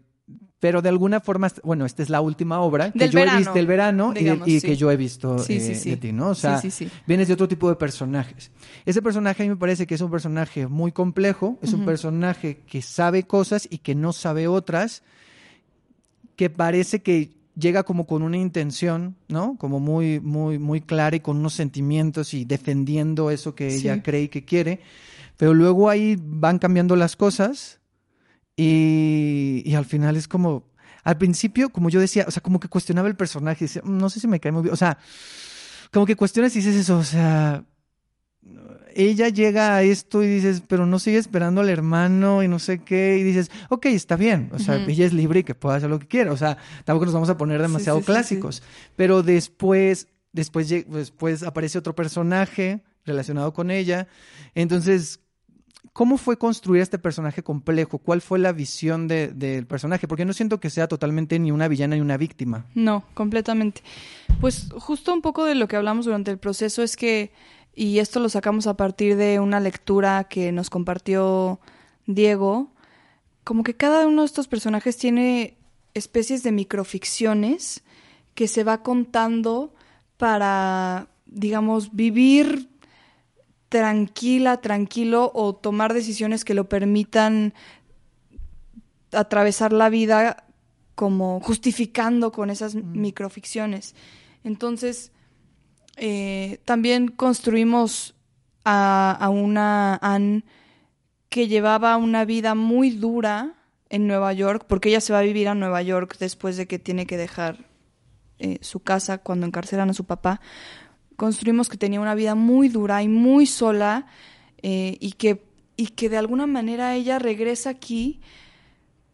pero de alguna forma, bueno, esta es la última obra que yo he visto del verano y, que yo he visto eh, de ti, ¿no? O sea, vienes de otro tipo de personajes. Ese personaje a mí me parece que es un personaje muy complejo, es un personaje que sabe cosas y que no sabe otras, que parece que llega como con una intención, ¿no? Como muy, muy, muy clara y con unos sentimientos y defendiendo eso que ella cree y que quiere, pero luego ahí van cambiando las cosas y, al final es como, al principio, como yo decía, o sea, como que cuestionaba el personaje, decía, mm, no sé si me cae muy bien, o sea, como que cuestionas y dices eso, o sea, ella llega a esto y dices, pero no sigue esperando al hermano y no sé qué, y dices, ok, está bien, o sea, ella es libre y que pueda hacer lo que quiera, o sea, tampoco nos vamos a poner demasiado clásicos, pero después, después, después aparece otro personaje relacionado con ella, entonces ¿Cómo fue construir este personaje complejo? ¿Cuál fue la visión del personaje? Porque no siento que sea totalmente ni una villana ni una víctima. No, completamente. Pues justo un poco de lo que hablamos durante el proceso es que, y esto lo sacamos a partir de una lectura que nos compartió Diego, como que cada uno de estos personajes tiene especies de microficciones que se va contando para, digamos, vivir tranquila, tranquilo o tomar decisiones que lo permitan atravesar la vida como justificando con esas mm. microficciones. Entonces, eh, también construimos a, a, una Anne que llevaba una vida muy dura en Nueva York, porque ella se va a vivir a Nueva York después de que tiene que dejar eh, su casa cuando encarcelan a su papá, construimos que tenía una vida muy dura y muy sola eh, y, que, y que de alguna manera ella regresa aquí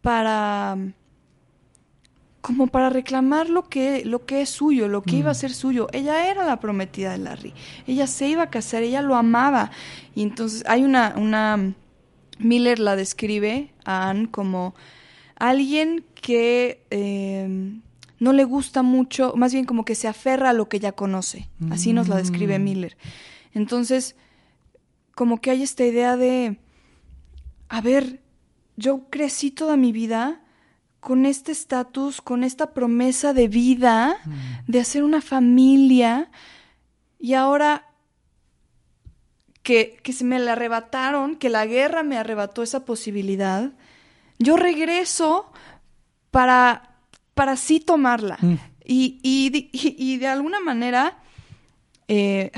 para como para reclamar lo que, lo que es suyo, lo que iba a mm. ser suyo. Ella era la prometida de Larry. Ella se iba a casar, ella lo amaba. Y entonces hay una, una Miller la describe a Anne como alguien que eh, no le gusta mucho, más bien como que se aferra a lo que ya conoce. Así nos la describe mm. Miller. Entonces, como que hay esta idea de, a ver, yo crecí toda mi vida con este estatus, con esta promesa de vida, mm. de hacer una familia, y ahora que, que se me la arrebataron, que la guerra me arrebató esa posibilidad, yo regreso para para sí tomarla. Mm. Y, y, [laughs] de alguna manera, eh,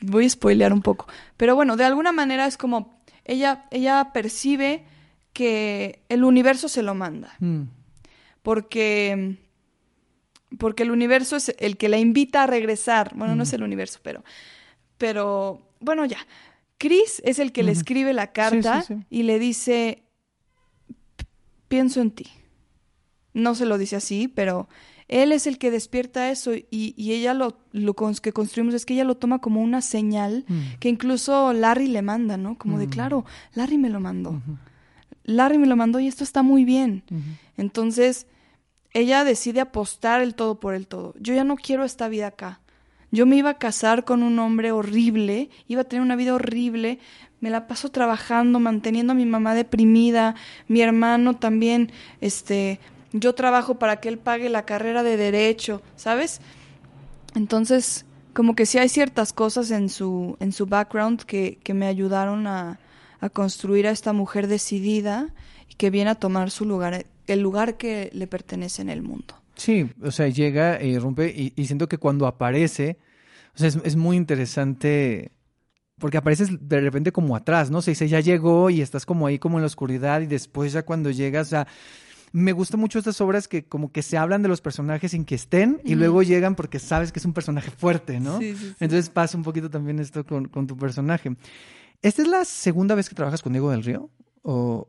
voy a spoilear un poco, pero bueno, de alguna manera es como ella, ella percibe que el universo se lo manda. Mm. Porque porque el universo es el que la invita a regresar. Bueno, no es el universo, pero, pero, bueno, ya. Chris es el que le escribe la carta y le dice, pienso en ti. No se lo dice así, pero él es el que despierta eso y, y ella lo, lo que construimos es que ella lo toma como una señal mm. que incluso Larry le manda, ¿no? Como de, mm. claro, Larry me lo mandó. Larry me lo mandó y esto está muy bien. Entonces, ella decide apostar el todo por el todo. Yo ya no quiero esta vida acá. Yo me iba a casar con un hombre horrible, iba a tener una vida horrible, me la paso trabajando, manteniendo a mi mamá deprimida, mi hermano también, este, yo trabajo para que él pague la carrera de derecho, ¿sabes? Entonces, como que sí hay ciertas cosas en su, en su background que, que me ayudaron a, a construir a esta mujer decidida y que viene a tomar su lugar, el lugar que le pertenece en el mundo. Sí, o sea, llega e irrumpe y, siento que cuando aparece, o sea, es, muy interesante porque apareces de repente como atrás, ¿no? Se dice, ya llegó y estás como ahí como en la oscuridad y después ya cuando llegas, a me gustan mucho estas obras que como que se hablan de los personajes sin que estén y luego llegan porque sabes que es un personaje fuerte, ¿no? Sí, sí, Entonces pasa un poquito también esto con, con, tu personaje. ¿Esta es la segunda vez que trabajas con Diego del Río?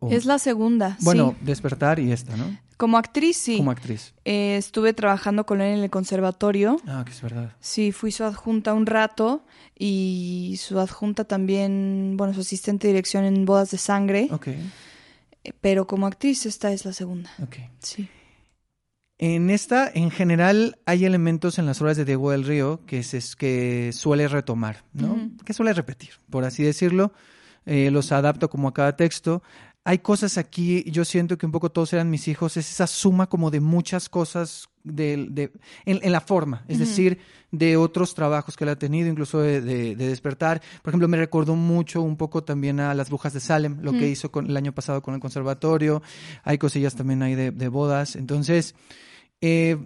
Es la segunda. Bueno, despertar y esta, ¿no? Como actriz, sí. Como actriz. Eh, estuve trabajando con él en el conservatorio. Ah, que es verdad. Sí, fui su adjunta un rato y su adjunta también, bueno, su asistente de dirección en Bodas de Sangre. Ok. Pero como actriz esta es la segunda. Ok. Sí. En esta, en general, hay elementos en las obras de Diego del Río que, se, que suele retomar, ¿no? Que suele repetir, por así decirlo. Eh, los adapto como a cada texto. Hay cosas aquí, yo siento que un poco todos eran mis hijos, es esa suma como de muchas cosas de, en, la forma, es decir, de otros trabajos que él ha tenido, incluso de, despertar. Por ejemplo, me recordó mucho un poco también a Las Brujas de Salem, lo que hizo con, el año pasado con el conservatorio. Hay cosillas también ahí de, bodas. Entonces, eh,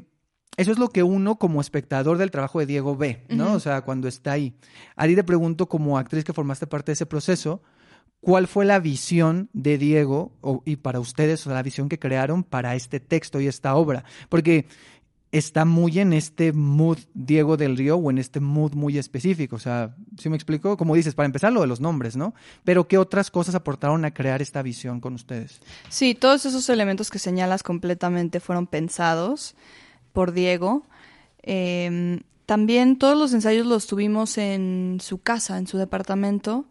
eso es lo que uno como espectador del trabajo de Diego ve, ¿no? O sea, cuando está ahí. Ari le pregunto, como actriz que formaste parte de ese proceso, ¿cuál fue la visión de Diego y para ustedes, o la visión que crearon para este texto y esta obra? Porque está muy en este mood Diego del Río o en este mood muy específico. O sea, ¿sí me explico? Como dices, para empezar lo de los nombres, ¿no? Pero ¿qué otras cosas aportaron a crear esta visión con ustedes? Sí, todos esos elementos que señalas completamente fueron pensados por Diego. Em, también todos los ensayos los tuvimos en su casa, en su departamento.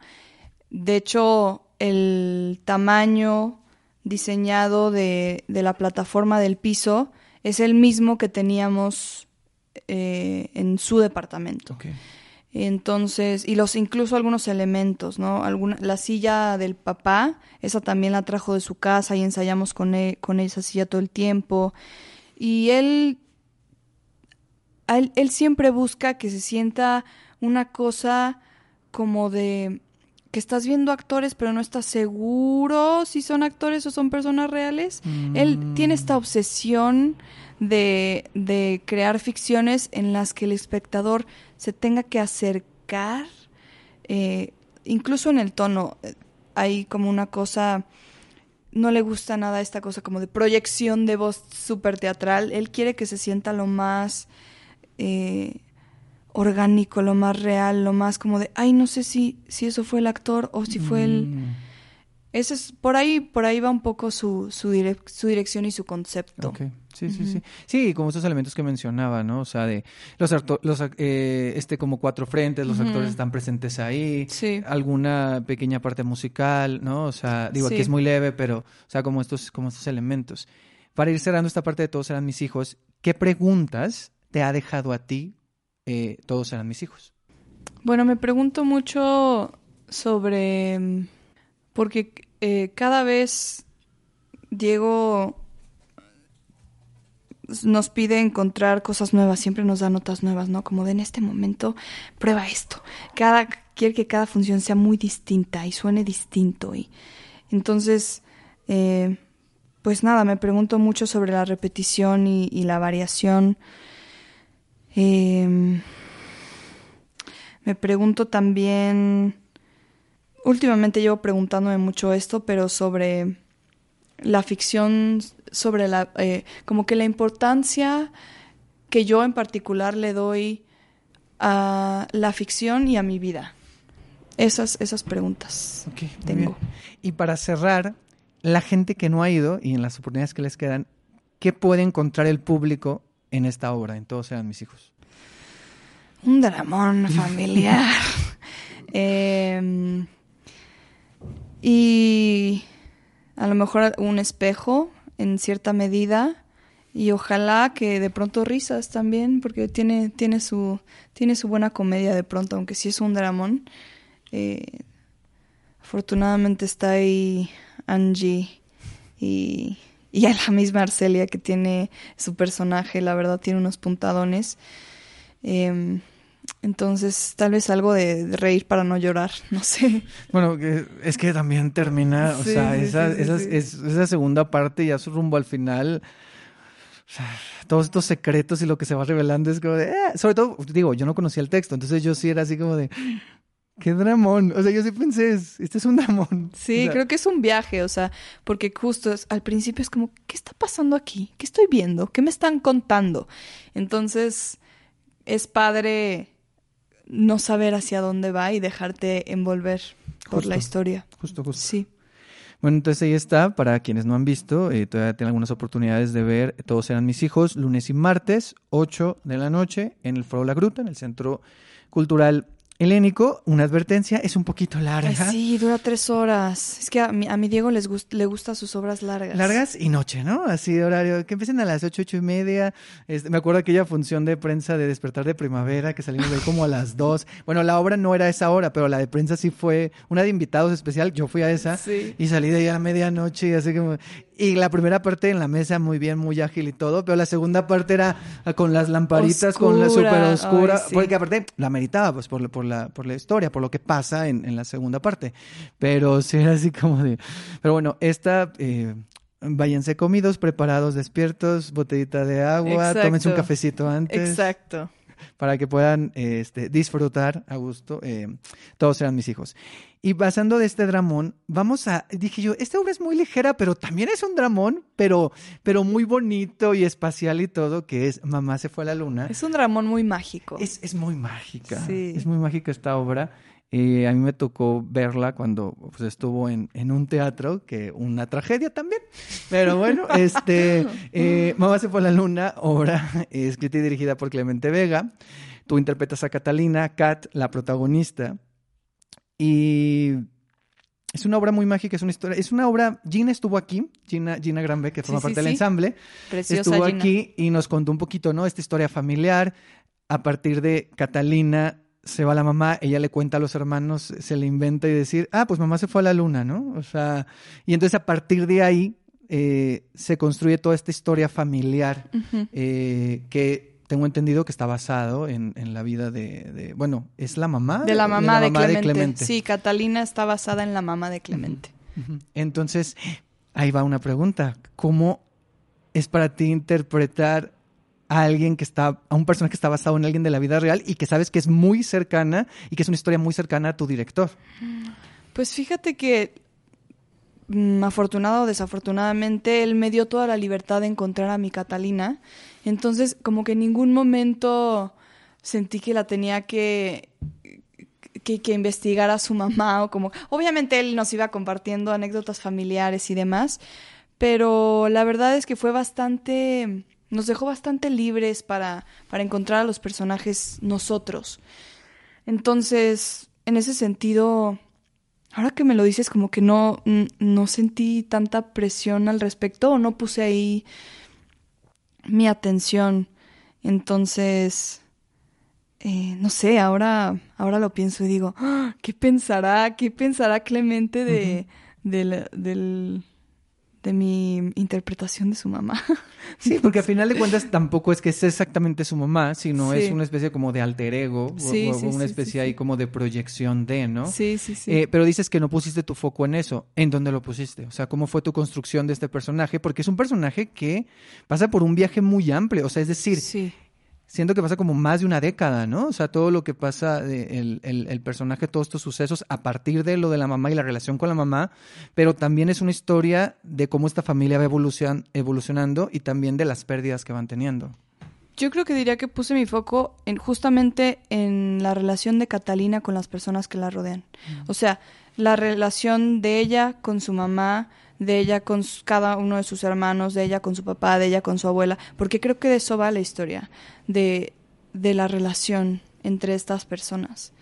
De hecho, el tamaño diseñado de, la plataforma del piso es el mismo que teníamos eh, en su departamento. Entonces, y los incluso algunos elementos, ¿no? Alguna, la silla del papá, esa también la trajo de su casa y ensayamos con, él, con esa silla todo el tiempo. Y él él, siempre busca que se sienta una cosa como de que estás viendo actores pero no estás seguro si son actores o son personas reales. Él mm. tiene esta obsesión de, de, crear ficciones en las que el espectador se tenga que acercar, eh, incluso en el tono. Hay como una cosa, no le gusta nada esta cosa como de proyección de voz súper teatral. Él quiere que se sienta lo más eh, orgánico, lo más real, lo más como de, ay, no sé si, si eso fue el actor o si fue el... Mm. Ese es, por ahí, por ahí va un poco su, su, su dirección y su concepto. Sí, sí, sí. Sí, como esos elementos que mencionaba, ¿no? O sea, de los, los eh, este como cuatro frentes, los actores están presentes ahí. Sí. Alguna pequeña parte musical, ¿no? O sea, digo, aquí es muy leve, pero, o sea, como estos, como estos elementos. Para ir cerrando esta parte de todos eran mis hijos, ¿qué preguntas te ha dejado a ti eh, Todos eran mis hijos? Bueno, me pregunto mucho sobre... Mm, porque eh, cada vez Diego nos pide encontrar cosas nuevas, siempre nos da notas nuevas, ¿no? Como de en este momento, prueba esto. Cada, quiere que cada función sea muy distinta y suene distinto. Y entonces, eh, pues nada, me pregunto mucho sobre la repetición y la variación. Eh, me pregunto también, últimamente llevo preguntándome mucho esto, pero sobre la ficción, sobre la, eh, como que la importancia que yo en particular le doy a la ficción y a mi vida. Esas, esas preguntas tengo. Y para cerrar, la gente que no ha ido y en las oportunidades que les quedan, ¿qué puede encontrar el público en esta obra, en Todos eran mis hijos? Un dramón familiar. [laughs] Em, y a lo mejor un espejo en cierta medida. Y ojalá que de pronto risas también, porque tiene, tiene, su, tiene su buena comedia de pronto, aunque sí es un dramón. Eh, afortunadamente está ahí Angie y, y a la misma Arcelia que tiene su personaje, la verdad tiene unos puntadones. Em, entonces, tal vez algo de, de reír para no llorar, [laughs] no sé. Bueno, es que también termina, o sea, sí, esa, sí, esa- es- esa segunda parte, ya su rumbo al final, o sea, todos estos secretos y lo que se va revelando es como de, "Eh", sobre todo, digo, yo no conocía el texto, entonces yo sí era así como de, qué dramón, o sea, yo sí pensé, "Es- este es un dramón. Sí, O sea, creo que es un viaje, o sea, porque justo es- al principio es como, ¿qué está pasando aquí? ¿Qué estoy viendo? ¿Qué me están contando? Entonces, es padre no saber hacia dónde va y dejarte envolver por la historia. Justo, justo. Sí. Bueno, entonces ahí está, para quienes no han visto, eh, todavía tienen algunas oportunidades de ver Todos eran mis hijos, lunes y martes, 8 de la noche, en el Foro La Gruta, en el Centro Cultural Helénico. Una advertencia, es un poquito larga. Ay, sí, dura tres horas. Es que a mi, a mi Diego les gust- le gustan sus obras largas. Largas y noche, ¿no? Así de horario, que empiecen a las ocho, ocho y media. Este, me acuerdo aquella función de prensa de Despertar de Primavera, que salimos de ahí como a las [laughs] dos. Bueno, la obra no era esa hora, pero la de prensa sí fue una de invitados especial. Yo fui a esa Sí. y salí de ahí a medianoche y así como... Y la primera parte en la mesa muy bien, muy ágil y todo, pero la segunda parte era con las lamparitas, con la súper oscura, ay, sí. porque aparte la meritaba pues por, la- por, la, por la historia, por lo que pasa en, en la segunda parte. Pero sí era así como de... Pero bueno, esta... eh, váyanse comidos, preparados, despiertos, botellita de agua, Exacto. tómense un cafecito antes Exacto. Para que puedan este, disfrutar a gusto. eh, todos eran mis hijos. Y pasando de este dramón, vamos a, dije yo, esta obra es muy ligera, pero también es un dramón, pero, pero muy bonito y espacial y todo, que es Mamá se fue a la luna. Es un dramón muy mágico. Es, es muy mágica. Sí. Es muy mágica esta obra. Eh, a mí me tocó verla cuando pues, estuvo en, en un teatro, que una tragedia también. Pero bueno, [laughs] este, eh, Mamá se fue a la luna, obra eh, [laughs] escrita y dirigida por Clemente Vega. Tú interpretas a Catalina, Kat, la protagonista. Y es una obra muy mágica, es una historia. Es una obra. Gina estuvo aquí, Gina, Gina Granbe, que forma Sí, sí, parte del sí. ensamble Preciosa estuvo Gina. aquí y nos contó un poquito, ¿no? Esta historia familiar. A partir de Catalina se va la mamá, ella le cuenta a los hermanos, se le inventa y decir, ah, pues mamá se fue a la luna, ¿no? O sea, y entonces a partir de ahí eh, se construye toda esta historia familiar eh, que tengo entendido que está basado en, en la vida de, de- bueno, es la mamá De la mamá, de, mamá Clemente. Sí, Catalina está basada en la mamá de Clemente. Entonces, ahí va una pregunta. ¿Cómo es para ti interpretar a alguien que está, a un personaje que está basado en alguien de la vida real y que sabes que es muy cercana y que es una historia muy cercana a tu director? Pues fíjate que, mm, afortunado o desafortunadamente, él me dio toda la libertad de encontrar a mi Catalina. Entonces, como que en ningún momento sentí que la tenía que, que, que investigar a su mamá o como... Obviamente él nos iba compartiendo anécdotas familiares y demás, pero la verdad es que fue bastante... Nos dejó bastante libres para, para encontrar a los personajes nosotros. Entonces, en ese sentido, ahora que me lo dices, como que no, no sentí tanta presión al respecto o no puse ahí mi atención. Entonces, eh, no sé, ahora, ahora lo pienso y digo, "Ah, ¿qué pensará? ¿Qué pensará Clemente de, del- de mi interpretación de su mamá? [laughs] Sí, porque al final de cuentas tampoco es que sea exactamente su mamá, sino Sí. es una especie como de alter ego, o- Sí, o, sí, una especie ahí como de proyección de, ¿no? Sí, sí, sí. Eh, pero dices que no pusiste tu foco en eso. ¿En dónde lo pusiste? O sea, ¿cómo fue tu construcción de este personaje? Porque es un personaje que pasa por un viaje muy amplio. O sea, es decir, sí. Siento que pasa como más de una década, ¿no? O sea, todo lo que pasa, de- el, el- el personaje, todos estos sucesos a partir de lo de la mamá y la relación con la mamá, pero también es una historia de cómo esta familia va evolucion- evolucionando y también de las pérdidas que van teniendo. Yo creo que diría que puse mi foco en justamente en la relación de Catalina con las personas que la rodean. O sea, la relación de ella con su mamá, de ella con cada uno de sus hermanos, de ella con su papá, de ella con su abuela, porque creo que de eso va la historia, de, de la relación entre estas personas.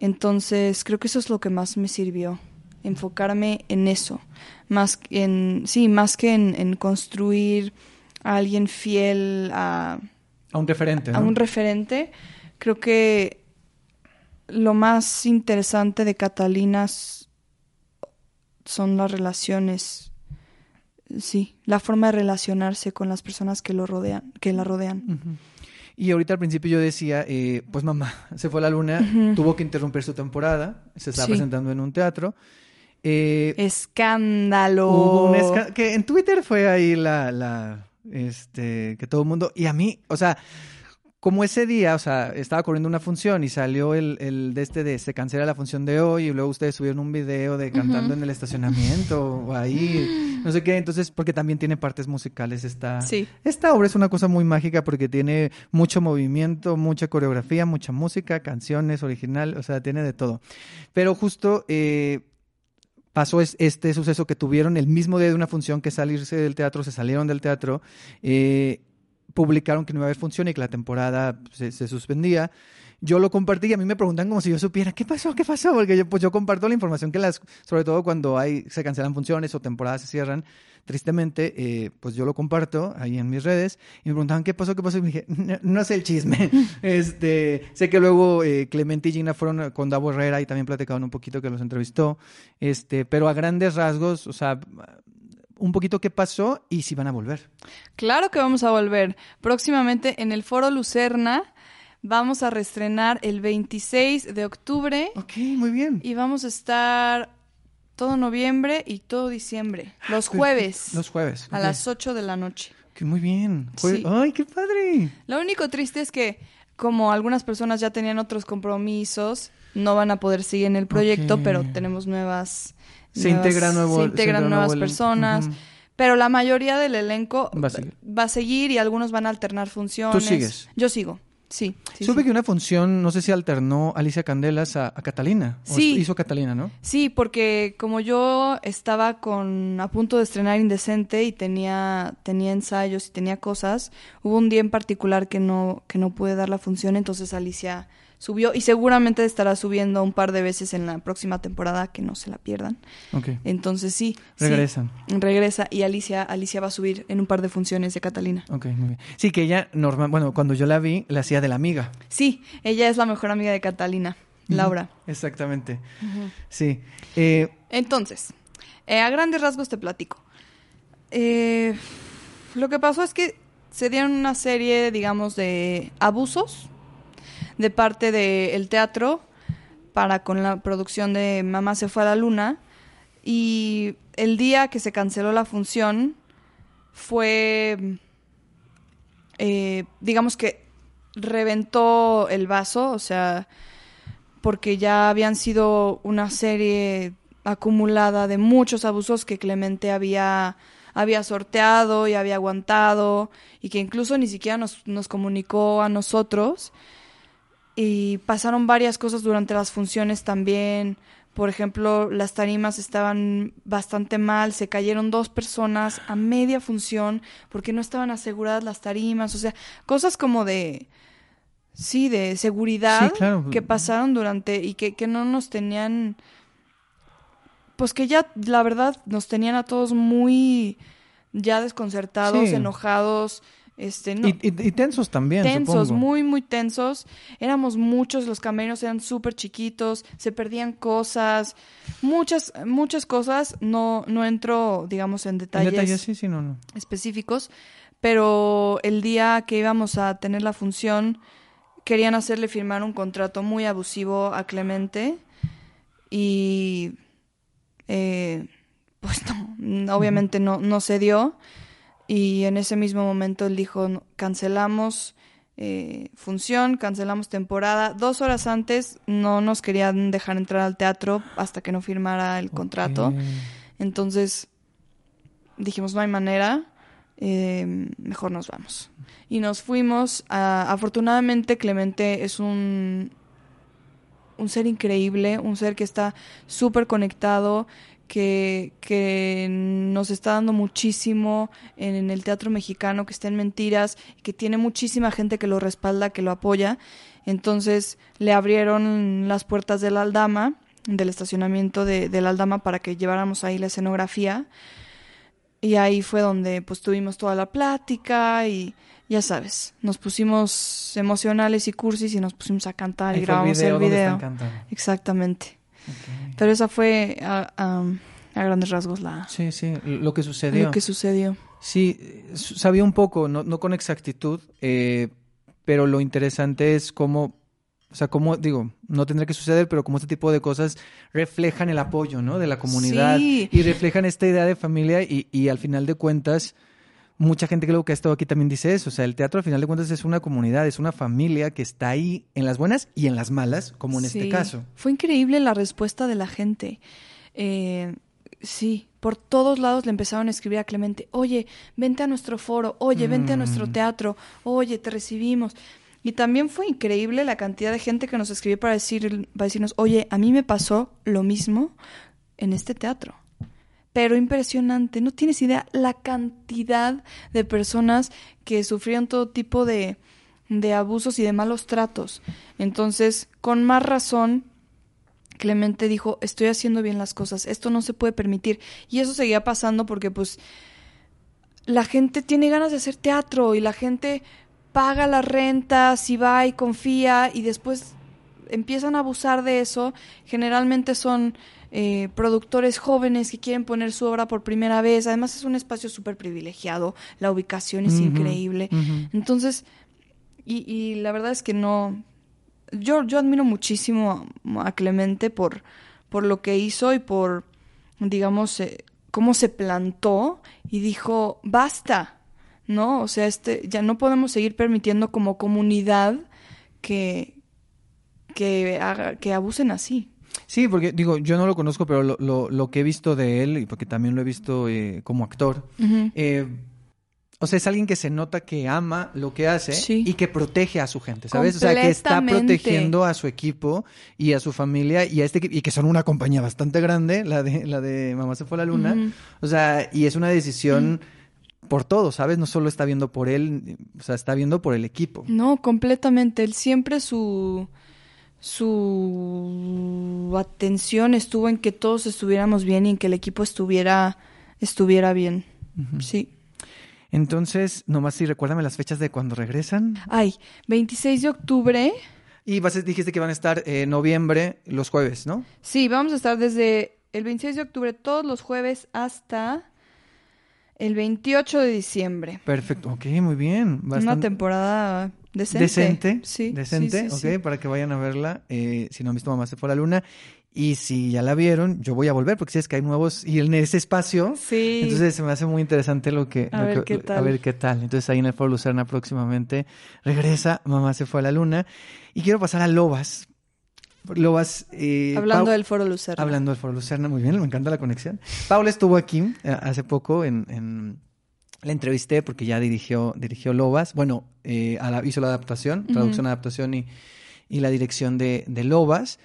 Entonces, creo que eso es lo que más me sirvió, enfocarme en eso, más en, sí, más que en, en construir a alguien fiel a, A un referente, ¿no? a un referente. Creo que lo más interesante de Catalina son las relaciones, sí, la forma de relacionarse con las personas que lo rodean, que la rodean. Y ahorita al principio yo decía, eh, pues mamá, [laughs] se fue a la luna, tuvo que interrumpir su temporada, se estaba Sí. presentando en un teatro. Eh, Escándalo. Hubo un esca- que en Twitter fue ahí la, la, este, que todo el mundo, y a mí, o sea, como ese día, o sea, estaba corriendo una función y salió el, el de este de se cancela la función de hoy y luego ustedes subieron un video de cantando en el estacionamiento o ahí, [laughs] no sé qué, entonces, porque también tiene partes musicales esta, Sí. esta obra es una cosa muy mágica porque tiene mucho movimiento, mucha coreografía, mucha música, canciones original, o sea, tiene de todo. Pero justo eh, pasó es- este suceso que tuvieron el mismo día de una función que salirse del teatro, se salieron del teatro, eh, publicaron que no iba a haber función y que la temporada se, se suspendía. Yo lo compartí y a mí me preguntan como si yo supiera qué pasó, qué pasó, porque yo, pues yo comparto la información que las, sobre todo cuando hay, se cancelan funciones o temporadas se cierran, tristemente, eh, pues yo lo comparto ahí en mis redes y me preguntaban qué pasó, qué pasó y me dije, no, no sé el chisme. [laughs] este, sé que luego eh, Clemente y Gina fueron con Davo Herrera y también platicaron un poquito que los entrevistó, este, pero a grandes rasgos, o sea, un poquito qué pasó y si van a volver. Claro que vamos a volver. Próximamente en el Foro Lucerna vamos a reestrenar el 26 de octubre Ok, muy bien. y vamos a estar todo noviembre y todo diciembre. Los jueves. [laughs] Los jueves. A las 8 de la noche. Que muy bien. Sí. Ay, qué padre. Lo único triste es que como algunas personas ya tenían otros compromisos, no van a poder seguir en el proyecto, pero tenemos nuevas... Se nuevas- integra nuevo- se integran integra nuevas nuevo personas. Pero la mayoría del elenco Va a seguir. va a seguir y algunos van a alternar funciones. sigues? Yo sigo, sí. sí, Supe sí. que una función, no sé si alternó Alicia Candelas a, a Catalina. O Sí. hizo Catalina, ¿no? Sí, porque como yo estaba con a punto de estrenar Indecente y tenía tenía ensayos y tenía cosas, hubo un día en particular que no que no pude dar la función, entonces Alicia subió y seguramente estará subiendo un par de veces en la próxima temporada que no se la pierdan. Entonces sí, sí, Regresan. regresa y Alicia Alicia va a subir en un par de funciones de Catalina. Ok, muy bien. Sí, que ella, normal, bueno, cuando yo la vi, la hacía de la amiga. Sí, ella es la mejor amiga de Catalina, Laura. Exactamente. Sí. Eh, Entonces, eh, a grandes rasgos te platico. Eh, lo que pasó es que se dieron una serie, digamos, de abusos de parte del teatro para con la producción de Mamá se fue a la luna y el día que se canceló la función fue, eh, digamos que reventó el vaso, o sea, porque ya habían sido una serie acumulada de muchos abusos que Clemente había, había sorteado y había aguantado y que incluso ni siquiera nos, nos comunicó a nosotros. Y pasaron varias cosas durante las funciones también. Por ejemplo, las tarimas estaban bastante mal, se cayeron dos personas a media función porque no estaban aseguradas las tarimas, o sea, cosas como de, sí, de seguridad Sí, claro. que pasaron durante y que, que no nos tenían, pues que ya, la verdad, nos tenían a todos muy ya desconcertados, Sí. enojados, este, no, y, y- y tensos también, tensos, supongo. muy, muy tensos. Éramos muchos, los camerinos eran súper chiquitos, se perdían cosas, muchas, muchas cosas. No, no entro, digamos, en En detalles, detalles, sí, sí, no, no. específicos, pero el día que íbamos a tener la función, querían hacerle firmar un contrato muy abusivo a Clemente y eh, pues no, obviamente no, no se dio y en ese mismo momento él dijo "No, cancelamos eh, función, cancelamos temporada. Dos horas antes no nos querían dejar entrar al teatro hasta que no firmara el contrato. Entonces dijimos, no hay manera. eh, mejor nos vamos. Y nos fuimos. a- afortunadamente, Clemente es un, un ser increíble, un ser que está súper conectado, que, que nos está dando muchísimo en, en el teatro mexicano, que está en mentiras, que tiene muchísima gente que lo respalda, que lo apoya. Entonces le abrieron las puertas de la Aldama, del estacionamiento de, de la Aldama, para que lleváramos ahí la escenografía. Y ahí fue donde pues tuvimos toda la plática y ya sabes, nos pusimos emocionales y cursis y nos pusimos a cantar Ahí y grabamos el video. están cantando. Exactamente. Ok. Pero esa fue a, a- a grandes rasgos la, Sí, sí, lo que sucedió. lo que sucedió. Sí, sabía un poco, no, no con exactitud, eh, pero lo interesante es cómo, o sea, cómo, digo, no tendrá que suceder, pero cómo este tipo de cosas reflejan el apoyo, ¿no? De la comunidad Sí. y reflejan esta idea de familia y, y al final de cuentas, mucha gente que luego que ha estado aquí también dice eso, o sea, el teatro al final de cuentas es una comunidad, es una familia que está ahí en las buenas y en las malas, como en este caso. Fue increíble la respuesta de la gente. Eh, sí, por todos lados le empezaron a escribir a Clemente, oye, vente a nuestro foro, oye, vente a nuestro Mm. teatro, oye, te recibimos. Y también fue increíble la cantidad de gente que nos escribió para, decir, para decirnos, oye, a mí me pasó lo mismo en este teatro. Pero impresionante, no tienes idea la cantidad de personas que sufrieron todo tipo de, de abusos y de malos tratos. Entonces, con más razón, Clemente dijo, estoy haciendo bien las cosas, esto no se puede permitir. Y eso seguía pasando porque pues la gente tiene ganas de hacer teatro y la gente paga las rentas y va y confía y después empiezan a abusar de eso. Generalmente son eh, productores jóvenes que quieren poner su obra por primera vez. Además es un espacio súper privilegiado, la ubicación es increíble. Entonces, y, y la verdad es que no. Yo, yo admiro muchísimo a, a Clemente por, por lo que hizo y por, digamos, eh, cómo se plantó y dijo, basta, ¿no? O sea, este, ya no podemos seguir permitiendo como comunidad que, que, haga- que abusen así. Sí, porque digo, yo no lo conozco, pero lo, lo, lo que he visto de él, y porque también lo he visto eh, como actor, eh, o sea, es alguien que se nota que ama lo que hace Sí. y que protege a su gente, ¿sabes? O sea, que está protegiendo a su equipo y a su familia y a este y que son una compañía bastante grande, la de la de Mamá se fue a la luna. O sea, y es una decisión por todo, ¿sabes? No solo está viendo por él, o sea, está viendo por el equipo. No, completamente. Él siempre su su atención estuvo en que todos estuviéramos bien y en que el equipo estuviera estuviera bien. Sí. Entonces, nomás sí, recuérdame las fechas de cuando regresan. Ay, 26 de octubre. Y vas, dijiste que van a estar en noviembre los jueves, ¿no? Sí, vamos a estar desde el 26 de octubre todos los jueves hasta el 28 de diciembre. Perfecto, ok, muy bien. Una Bastante temporada decente. decente. Sí. Decente, sí, sí, ok, para que vayan a verla. eh, si no han visto Mamá se fue a la luna. Y si ya la vieron, yo voy a volver porque si es que hay nuevos y en ese espacio. Sí. Entonces se me hace muy interesante lo que... A lo ver que- qué A tal. ver qué tal. Entonces ahí en el Foro Lucerna próximamente regresa Mamá se fue a la luna. Y quiero pasar a Lobas. Lobas... eh, Hablando Pau- del Foro Lucerna. Hablando del Foro Lucerna, muy bien, me encanta la conexión. Paula estuvo aquí eh, hace poco en, en- la entrevisté porque ya dirigió, dirigió Lobas. Bueno, eh, a la- hizo la adaptación, traducción, adaptación y, y la dirección de, de Lobas.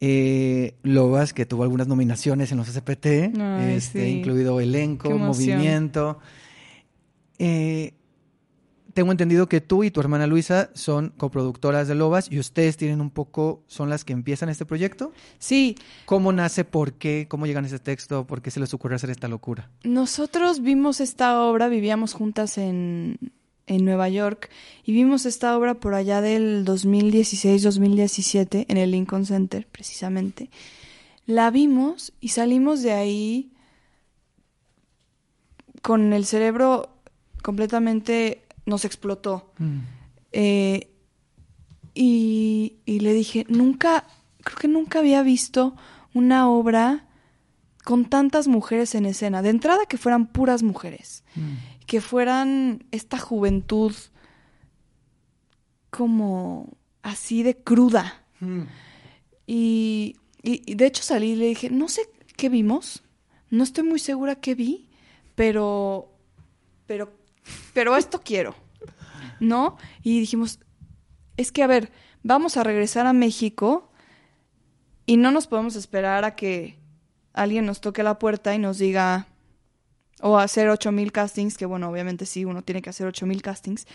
Eh, Lobas, que tuvo algunas nominaciones en los SPT, Ay, este, sí. incluido elenco, movimiento. Eh, tengo entendido que tú y tu hermana Luisa son coproductoras de Lobas y ustedes tienen un poco, son las que empiezan este proyecto. Sí, ¿Cómo nace? ¿Por qué? ¿Cómo llegan a ese texto? ¿Por qué se les ocurre hacer esta locura? Nosotros vimos esta obra, vivíamos juntas en, en Nueva York y vimos esta obra por allá del 2016-2017 en el Lincoln Center, precisamente. La vimos y salimos de ahí con el cerebro completamente nos explotó. Eh, y, y le dije, nunca, creo que nunca había visto una obra con tantas mujeres en escena. De entrada que fueran puras mujeres, que fueran esta juventud como así de cruda. Y, y- y de hecho salí y le dije, no sé qué vimos, no estoy muy segura qué vi, pero, pero pero esto quiero, ¿no? Y dijimos, es que, a ver, vamos a regresar a México y no nos podemos esperar a que alguien nos toque la puerta y nos diga, o hacer ocho mil castings, que bueno, obviamente sí, uno tiene que hacer ocho mil castings,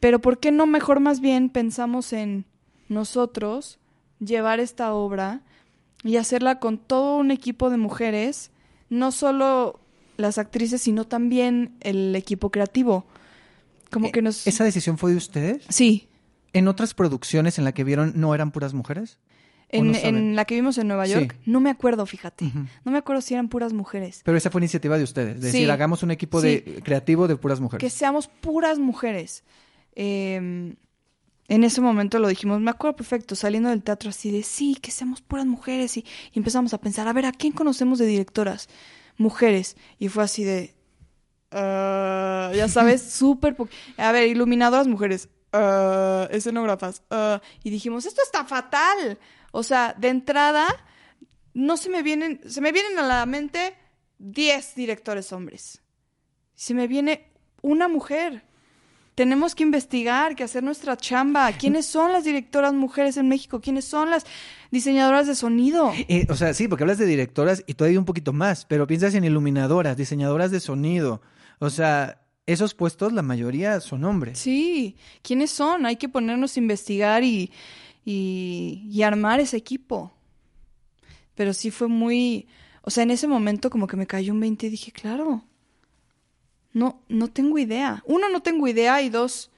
pero ¿por qué no mejor más bien pensamos en nosotros llevar esta obra y hacerla con todo un equipo de mujeres, no solo las actrices, sino también el equipo creativo? Como que nos... ¿Esa decisión fue de ustedes? Sí. ¿En otras producciones en la que vieron no eran puras mujeres? ¿O En, no en la que vimos en Nueva York, Sí. no me acuerdo, fíjate. No me acuerdo si eran puras mujeres. Pero esa fue iniciativa de ustedes, de Sí. decir, hagamos un equipo Sí. de creativo de puras Que mujeres. seamos puras mujeres. Eh, en ese momento lo dijimos, me acuerdo perfecto, saliendo del teatro así de, sí, que seamos puras mujeres. Y, y empezamos a pensar, a ver, ¿a quién conocemos de directoras? Mujeres. Y fue así de, ah, ya sabes, [laughs] súper... A ver, iluminadoras mujeres, ah, escenógrafas. ah, y dijimos, esto está fatal. O sea, de entrada, no se me vienen, se me vienen a la mente 10 directores hombres. Se me viene una mujer. Tenemos que investigar, que hacer nuestra chamba. ¿Quiénes son las directoras mujeres en México? ¿Quiénes son las diseñadoras de sonido? Eh, o sea, sí, porque hablas de directoras y todavía un poquito más, pero piensas en iluminadoras, diseñadoras de sonido. O sea, esos puestos, la mayoría son hombres. Sí, ¿quiénes son? Hay que ponernos a investigar y, y, y armar ese equipo. Pero sí fue muy... O sea, en ese momento como que me cayó un 20 y dije, claro, no, no tengo idea. Uno, no tengo idea y dos,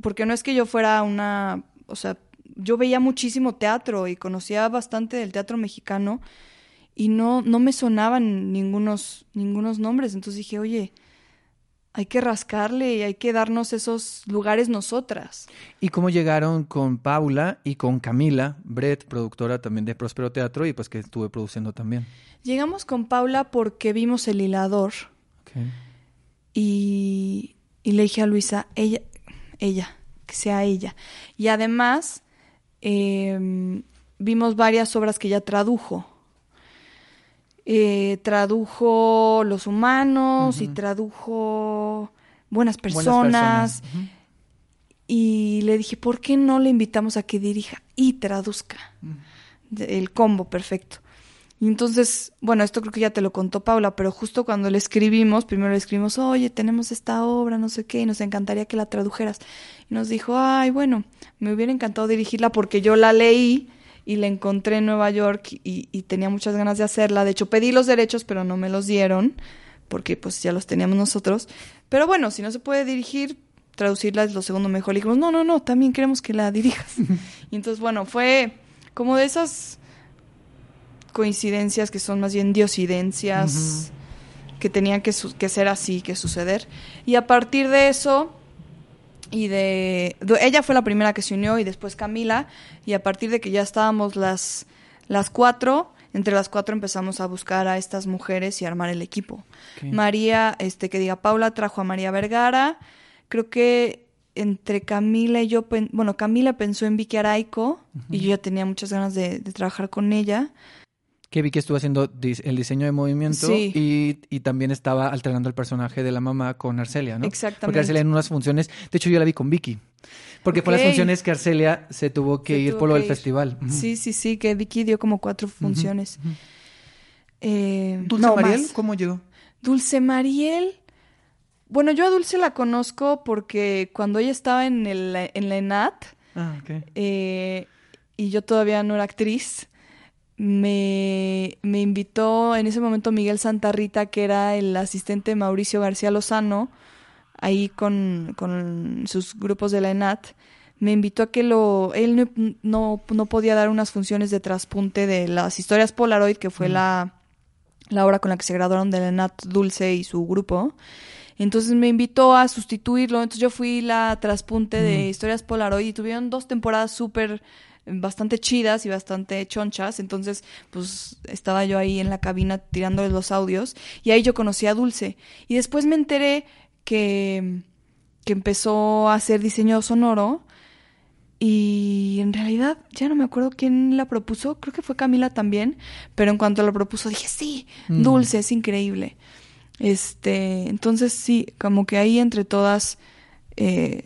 porque no es que yo fuera una... O sea, yo veía muchísimo teatro y conocía bastante del teatro mexicano y no, no me sonaban ningunos, ningunos nombres. Entonces dije, oye, hay que rascarle y hay que darnos esos lugares nosotras. ¿Y cómo llegaron con Paula y con Camila, Brett, productora también de Próspero Teatro y pues que estuve produciendo también? Llegamos con Paula porque vimos el hilador. Y, y le dije a Luisa, ella, ella, que sea ella. Y además eh, vimos varias obras que ella tradujo. Eh, tradujo Los Humanos y tradujo Buenas Buenas Personas. Y le dije, ¿por qué no le invitamos a que dirija y traduzca? El combo perfecto. Y entonces, bueno, esto creo que ya te lo contó Paula, pero justo cuando le escribimos, primero le escribimos, oye, tenemos esta obra, no sé qué, y nos encantaría que la tradujeras. Y nos dijo, ay, bueno, me hubiera encantado dirigirla porque yo la leí y la encontré en Nueva York y, y tenía muchas ganas de hacerla. De hecho, pedí los derechos, pero no me los dieron, porque pues ya los teníamos nosotros. Pero bueno, si no se puede dirigir, traducirla es lo segundo mejor. Le dijimos, no, no, no, también queremos que la dirijas. [laughs] y entonces, bueno, fue como de esas coincidencias que son más bien diosidencias que tenían que, su- que ser así, que suceder. Y a partir de eso, y de, de- Ella fue la primera que se unió y después Camila, y a partir de que ya estábamos las, las cuatro, entre las cuatro empezamos a buscar a estas mujeres y armar el equipo. María, este que diga Paula, trajo a María Vergara. Creo que entre Camila y yo, bueno, Camila pensó en Vicky Araico y yo ya tenía muchas ganas de, de trabajar con ella. Que vi que estuvo haciendo el diseño de movimiento Sí. y, y también estaba alternando el personaje de la mamá con Arcelia, ¿no? Exactamente. Porque Arcelia en unas funciones, de hecho yo la vi con Vicky. Porque fue las funciones que Arcelia se tuvo que Se ir tuvo por lo del festival. Sí, sí, sí, que Vicky dio como cuatro funciones. Eh, Dulce no, Mariel, más. ¿cómo llegó? Dulce Mariel. Bueno, yo a Dulce la conozco porque cuando ella estaba en, el, en la ENAT Ah, eh, y yo todavía no era actriz, me, me invitó en ese momento Miguel Santarrita, que era el asistente de Mauricio García Lozano, ahí con, con sus grupos de la ENAT. Me invitó a que lo... Él no, no, no podía dar unas funciones de traspunte de las historias Polaroid, que fue la, la obra con la que se graduaron de la ENAT Dulce y su grupo. Entonces me invitó a sustituirlo. Entonces yo fui la traspunte de historias Polaroid y tuvieron dos temporadas súper bastante chidas y bastante chonchas. Entonces, pues estaba yo ahí en la cabina tirándoles los audios y ahí yo conocí a Dulce. Y después me enteré que, que empezó a hacer diseño sonoro y en realidad ya no me acuerdo quién la propuso, creo que fue Camila también, pero en cuanto la propuso dije, sí, Mm. Dulce, es increíble. Este, entonces sí, como que ahí entre todas eh,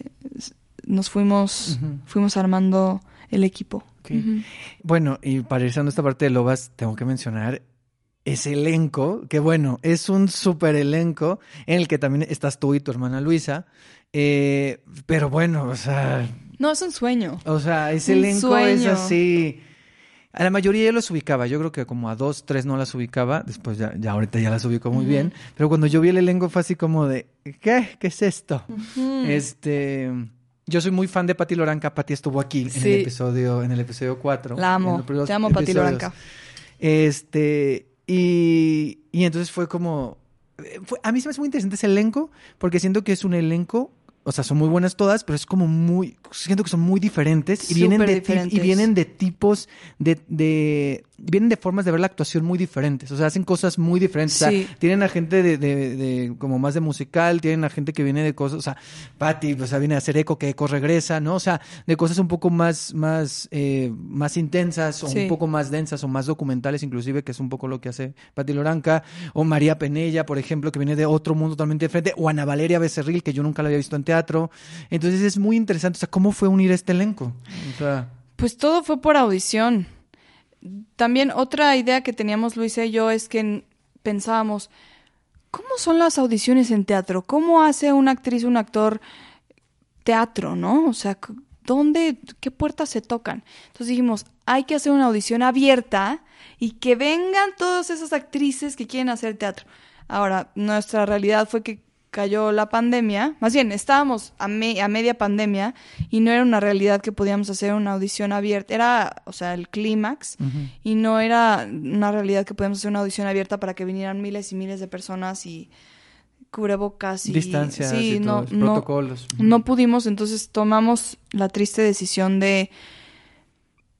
nos fuimos, fuimos armando el equipo. Bueno, y para ir cerrando esta parte de Lobas, tengo que mencionar ese elenco, que bueno, es un súper elenco en el que también estás tú y tu hermana Luisa. eh, pero bueno, o sea, No, es un sueño. o sea, ese Un elenco es así. A la mayoría yo los ubicaba, yo creo que como a dos, tres no las ubicaba, después ya, ya ahorita ya las ubico muy bien, pero cuando yo vi el elenco fue así como de, ¿qué? ¿Qué es esto? Este, yo soy muy fan de Pati Loranca. Pati estuvo aquí en el episodio, en el episodio 4. La amo. Te amo, Pati Loranca. Este, y, y entonces fue como, eh, fue- a mí se me hace muy interesante ese elenco, porque siento que es un elenco, o sea, son muy buenas todas, pero es como muy, siento que son muy diferentes y vienen de, ti- y diferentes. vienen de tipos de, de, vienen de formas de ver la actuación muy diferentes, o sea, hacen cosas muy diferentes. O sea, Sí. tienen a gente de, de, de como más de musical, tienen a gente que viene de cosas, o sea, Patty, o sea, viene a hacer eco, que eco regresa, ¿no? O sea, de cosas un poco más, más, eh, más intensas o Sí. un poco más densas o más documentales, inclusive, que es un poco lo que hace Patti Loranca, o María Penella, por ejemplo, que viene de otro mundo totalmente diferente, o Ana Valeria Becerril, que yo nunca la había visto en teatro. Entonces es muy interesante, o sea, ¿cómo fue unir este elenco? Pues todo fue por audición. También otra idea que teníamos Luisa y yo es que pensábamos, ¿cómo son las audiciones en teatro? ¿Cómo hace una actriz, un actor teatro, no? O sea, ¿dónde, qué puertas se tocan? Entonces dijimos, hay que hacer una audición abierta y que vengan todas esas actrices que quieren hacer teatro. Ahora, nuestra realidad fue que cayó la pandemia, más bien estábamos a, me- a media pandemia y no era una realidad que podíamos hacer una audición abierta, era, o sea, el clímax y no era una realidad que podíamos hacer una audición abierta para que vinieran miles y miles de personas y cubrebocas y distancias sí, y no, todos, no, protocolos. no pudimos, entonces tomamos la triste decisión de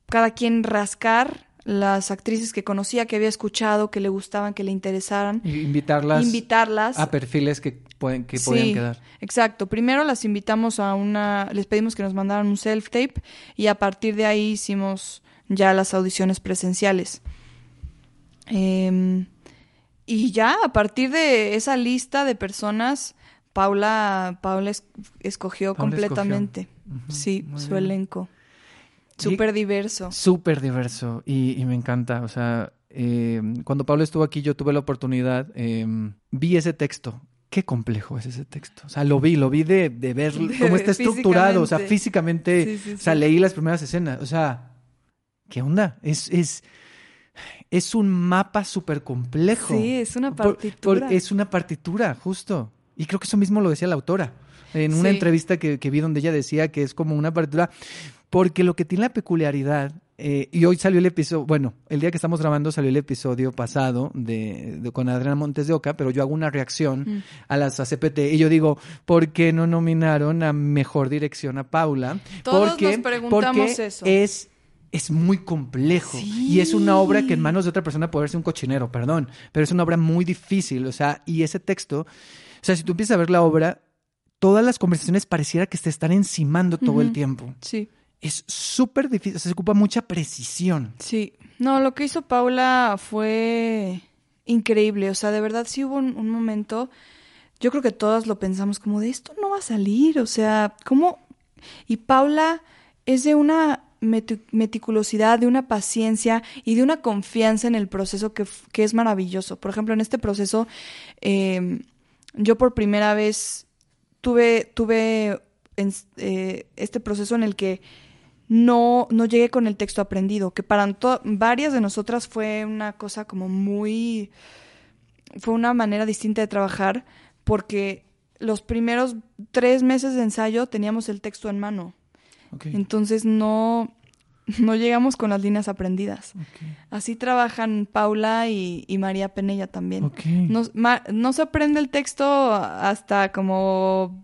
cada quien rascar las actrices que conocía, que había escuchado, que le gustaban, que le interesaran, invitarlas. a perfiles que pueden que Sí, podían quedar. Exacto. Primero las invitamos a una, les pedimos que nos mandaran un self-tape y a partir de ahí hicimos ya las audiciones presenciales. Em, y ya a partir de esa lista de personas, Paula, Paula es- escogió Paula completamente. escogió. Sí, su bien. elenco. Súper diverso. Súper diverso y, y me encanta. O sea, eh, cuando Pablo estuvo aquí, yo tuve la oportunidad, eh, vi ese texto. Qué complejo es ese texto. O sea, lo vi, lo vi de, de ver [laughs] cómo está estructurado. O sea, físicamente. físicamente. Sí, sí, O sea, leí las primeras escenas. O sea, ¿qué onda? Es, es, es un mapa súper complejo. Sí, es una Por- por- partitura. es una partitura, justo. Y creo que eso mismo lo decía la autora. En una entrevista que, que vi donde ella decía que es como una partitura. Porque lo que tiene la peculiaridad, eh, y hoy salió el episodio, bueno, el día que estamos grabando salió el episodio pasado de, de- con Adriana Montes de Oca, pero yo hago una reacción Mm. a las ACPT y yo digo, ¿por qué no nominaron a mejor dirección a Paula? Todos porque, nos preguntamos porque eso. es es muy complejo Sí. y es una obra que en manos de otra persona puede verse un cochinero, perdón, pero es una obra muy difícil, o sea, y ese texto, o sea, si tú empiezas a ver la obra, todas las conversaciones pareciera que se están encimando todo el tiempo. Sí. Es súper difícil, se ocupa mucha precisión. Sí, no, lo que hizo Paula fue increíble, o sea, de verdad sí hubo un, momento, yo creo que todas lo pensamos como de esto no va a salir, o sea, ¿cómo? Y Paula es de una meti- meticulosidad, de una paciencia y de una confianza en el proceso que, que es maravilloso. Por ejemplo, en este proceso, eh, yo por primera vez tuve, tuve en- eh, este proceso en el que no, no llegué con el texto aprendido, que para varias de nosotras fue una cosa como muy... fue una manera distinta de trabajar porque los primeros tres meses de ensayo teníamos el texto en mano, entonces no, no llegamos con las líneas aprendidas. Así trabajan Paula y, y María Penella también. No, ma- no se aprende el texto hasta como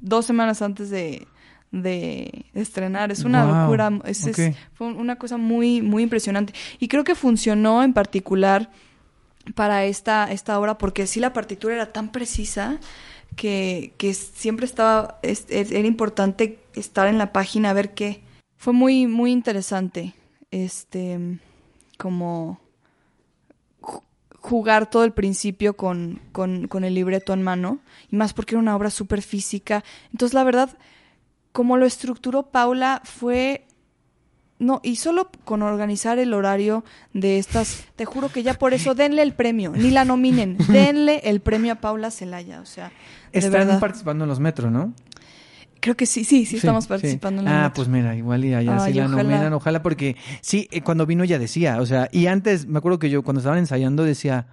dos semanas antes de, de estrenar. Es una Wow, locura. Es, es- fue una cosa muy, muy impresionante. Y creo que funcionó en particular para esta, esta obra porque sí la partitura era tan precisa que, que siempre estaba, es- es- era importante estar en la página a ver qué. Fue muy, muy interesante. Este, como ju- jugar todo el principio con, con, con el libreto en mano, y más porque era una obra súper física. Entonces, la verdad, como lo estructuró Paula fue... No, y solo con organizar el horario de estas, te juro que ya por eso denle el premio, ni la nominen, [laughs] denle el premio a Paula Celaya, o sea, de Están verdad. participando en los metros, ¿no? Creo que sí, sí, sí, estamos sí. participando en Ah, la pues mira, igual y allá Ay, sí la ojalá. nominan, ojalá, porque sí, eh, cuando vino ya decía, o sea, y antes, me acuerdo que yo cuando estaban ensayando decía,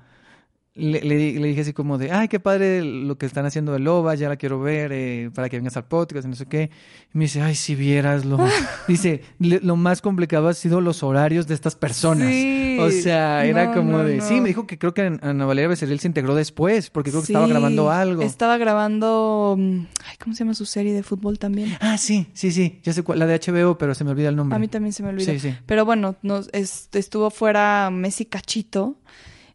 le, le di- le dije así como de, ay, qué padre lo que están haciendo de Loba, ya la quiero ver, eh, para que vengas al podcast y no sé qué. Y me dice, ay, si vieras lo... [laughs] dice, "le- lo más complicado ha sido los horarios de estas personas. Sí. O sea, era No, como no, de... no. Sí, me dijo que creo que Ana Valeria Becerril se integró después, porque creo que estaba grabando algo. Estaba grabando. mm, Ay, ¿cómo se llama su serie de fútbol también? Ah, sí, sí, sí, ya sé cuál, la de HBO, pero se me olvida el nombre. A mí también se me olvidó. Sí, sí. Pero bueno, nos, es- estuvo fuera Messi Cachito.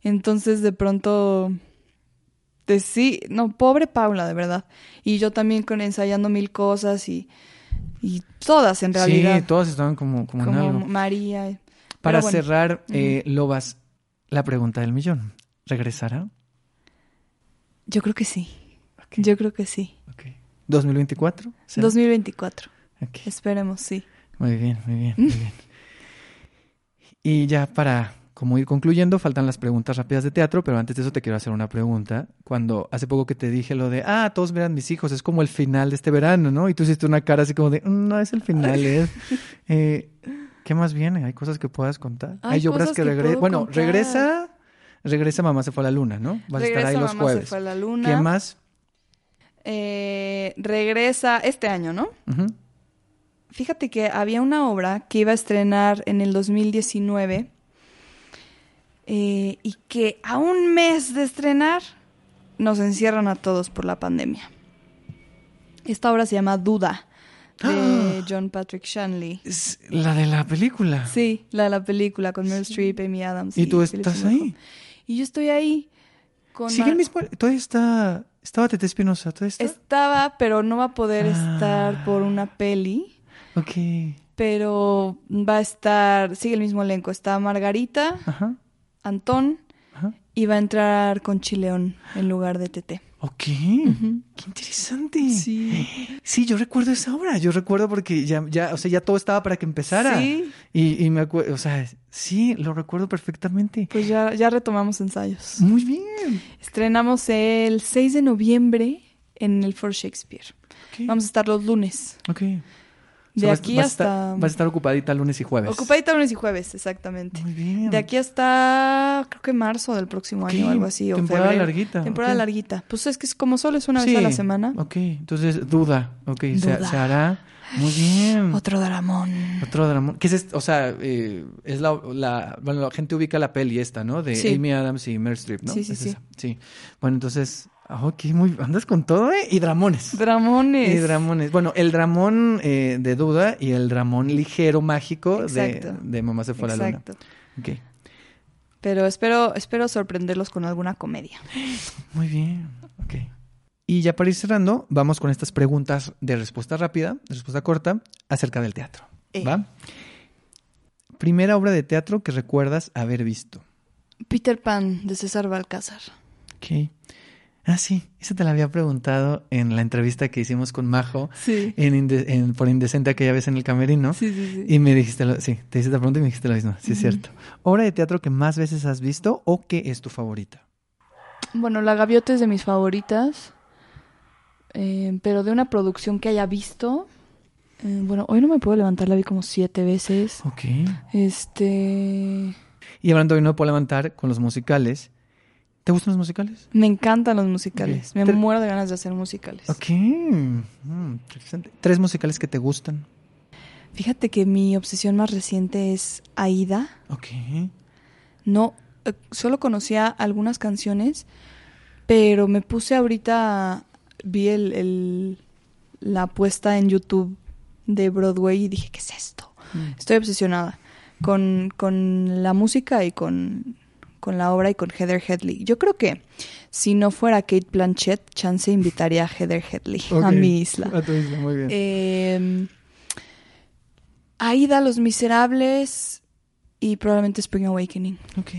Entonces de pronto. De sí, no, pobre Paula, de verdad. Y yo también con ensayando mil cosas y. Y todas en realidad. Sí, todas estaban como, como, en como algo. María. Para bueno. cerrar, eh, Lobas, la pregunta del millón. ¿Regresará? Yo creo que sí. Yo creo que sí. ok. ¿2024? ¿Será? 2024. Ok, Esperemos, sí. Muy bien, muy bien, muy bien. Y ya para como ir concluyendo, faltan las preguntas rápidas de teatro, pero antes de eso te quiero hacer una pregunta. Cuando hace poco que te dije lo de, ah, todos verán mis hijos, es como el final de este verano, ¿no? Y tú hiciste una cara así como de, "Mm, no es el final, es... Eh, ¿Qué más viene? ¿Hay cosas que puedas contar? Hay obras que que regresan. Bueno, contar. regresa, regresa Mamá se fue a la luna, ¿no? Vas a estar ahí los Mamá jueves. se fue a la luna. ¿Qué más? Eh, regresa este año, ¿no? Fíjate que había una obra que iba a estrenar en el 2019 eh, y que a un mes de estrenar nos encierran a todos por la pandemia. Esta obra se llama Duda, de John Patrick Shanley. Es la de la película. Sí, la de la película con Meryl Streep, Amy Adams. ¿Y tú estás ahí? Y yo estoy ahí con Sigue Mar- el mismo. Todavía está. Estaba Tete Espinosa. ¿Todavía está? Estaba, pero no va a poder Ah. estar por una peli. Ok. Pero va a estar, sigue el mismo elenco. Está Margarita, Ajá. Antón Ajá. y va a entrar con Chileón en lugar de Tete. Ok. Qué interesante. Sí. Sí, yo recuerdo esa obra. Yo recuerdo porque ya, ya, o sea, ya todo estaba para que empezara. Sí. Y, y me acuerdo, o sea, sí, lo recuerdo perfectamente. Pues ya, ya retomamos ensayos. Muy bien. Estrenamos el 6 de noviembre en el For Shakespeare. Vamos a estar los lunes. Ok. O De vas- aquí vas a hasta... estar- vas a estar ocupadita lunes y jueves. Ocupadita lunes y jueves, exactamente. Muy bien. De aquí hasta, creo que marzo del próximo año algo así. temporada larguita, Temporada larguita. Pues es que es como solo es una vez a la semana. Ok, entonces duda. Ok, Duda. Se, hará. Muy bien. Otro dramón. Otro drama. ¿Qué es esto? O sea, eh, es la, la. Bueno, la gente ubica la peli esta, ¿no? De Sí. Amy Adams y Meryl Streep, ¿no? Sí, sí, Es sí. esa. Sí. Bueno, entonces. Ah, Ok, muy. Andas con todo, ¿eh? Y dramones. Dramones. Y dramones. Bueno, el dramón eh, de duda y el dramón ligero mágico de, Exacto. de Mamá se fue a la luna. Exacto. Ok. Pero espero, espero sorprenderlos con alguna comedia. Muy bien. Ok. Y ya para ir cerrando, vamos con estas preguntas de respuesta rápida, de respuesta corta, acerca del teatro. Eh. ¿Va? Primera obra de teatro que recuerdas haber visto. Peter Pan de César Balcázar. Ok. Ah, sí, esa te la había preguntado en la entrevista que hicimos con Majo Sí. en, Inde- en- por Indecente aquella vez en el camerino. Sí, sí, sí. Y me dijiste, lo- sí, te hice la pregunta y me dijiste lo mismo. Sí, es cierto. ¿Obra de teatro que más veces has visto o que es tu favorita? Bueno, La Gaviota es de mis favoritas. eh, pero de una producción que haya visto. eh, bueno, hoy no me puedo levantar, la vi como siete veces. Ok. Este. Y hablando hoy no me puedo levantar con los musicales. ¿Te gustan los musicales? Me encantan los musicales. Me Tre- muero de ganas de hacer musicales. Ok. Mm, interesante. ¿Tres musicales que te gustan? Fíjate que mi obsesión más reciente es Aida. Ok. No, eh, solo conocía algunas canciones, pero me puse ahorita, vi el, el- la puesta en YouTube de Broadway y dije, ¿qué es esto? Estoy obsesionada con, con la música y con, con la obra y con Heather Headley. Yo creo que si no fuera Kate Blanchett, chance invitaría a Heather Headley a mi isla. A tu isla, muy bien. Eh, Aida, Los Miserables y probablemente Spring Awakening. ok.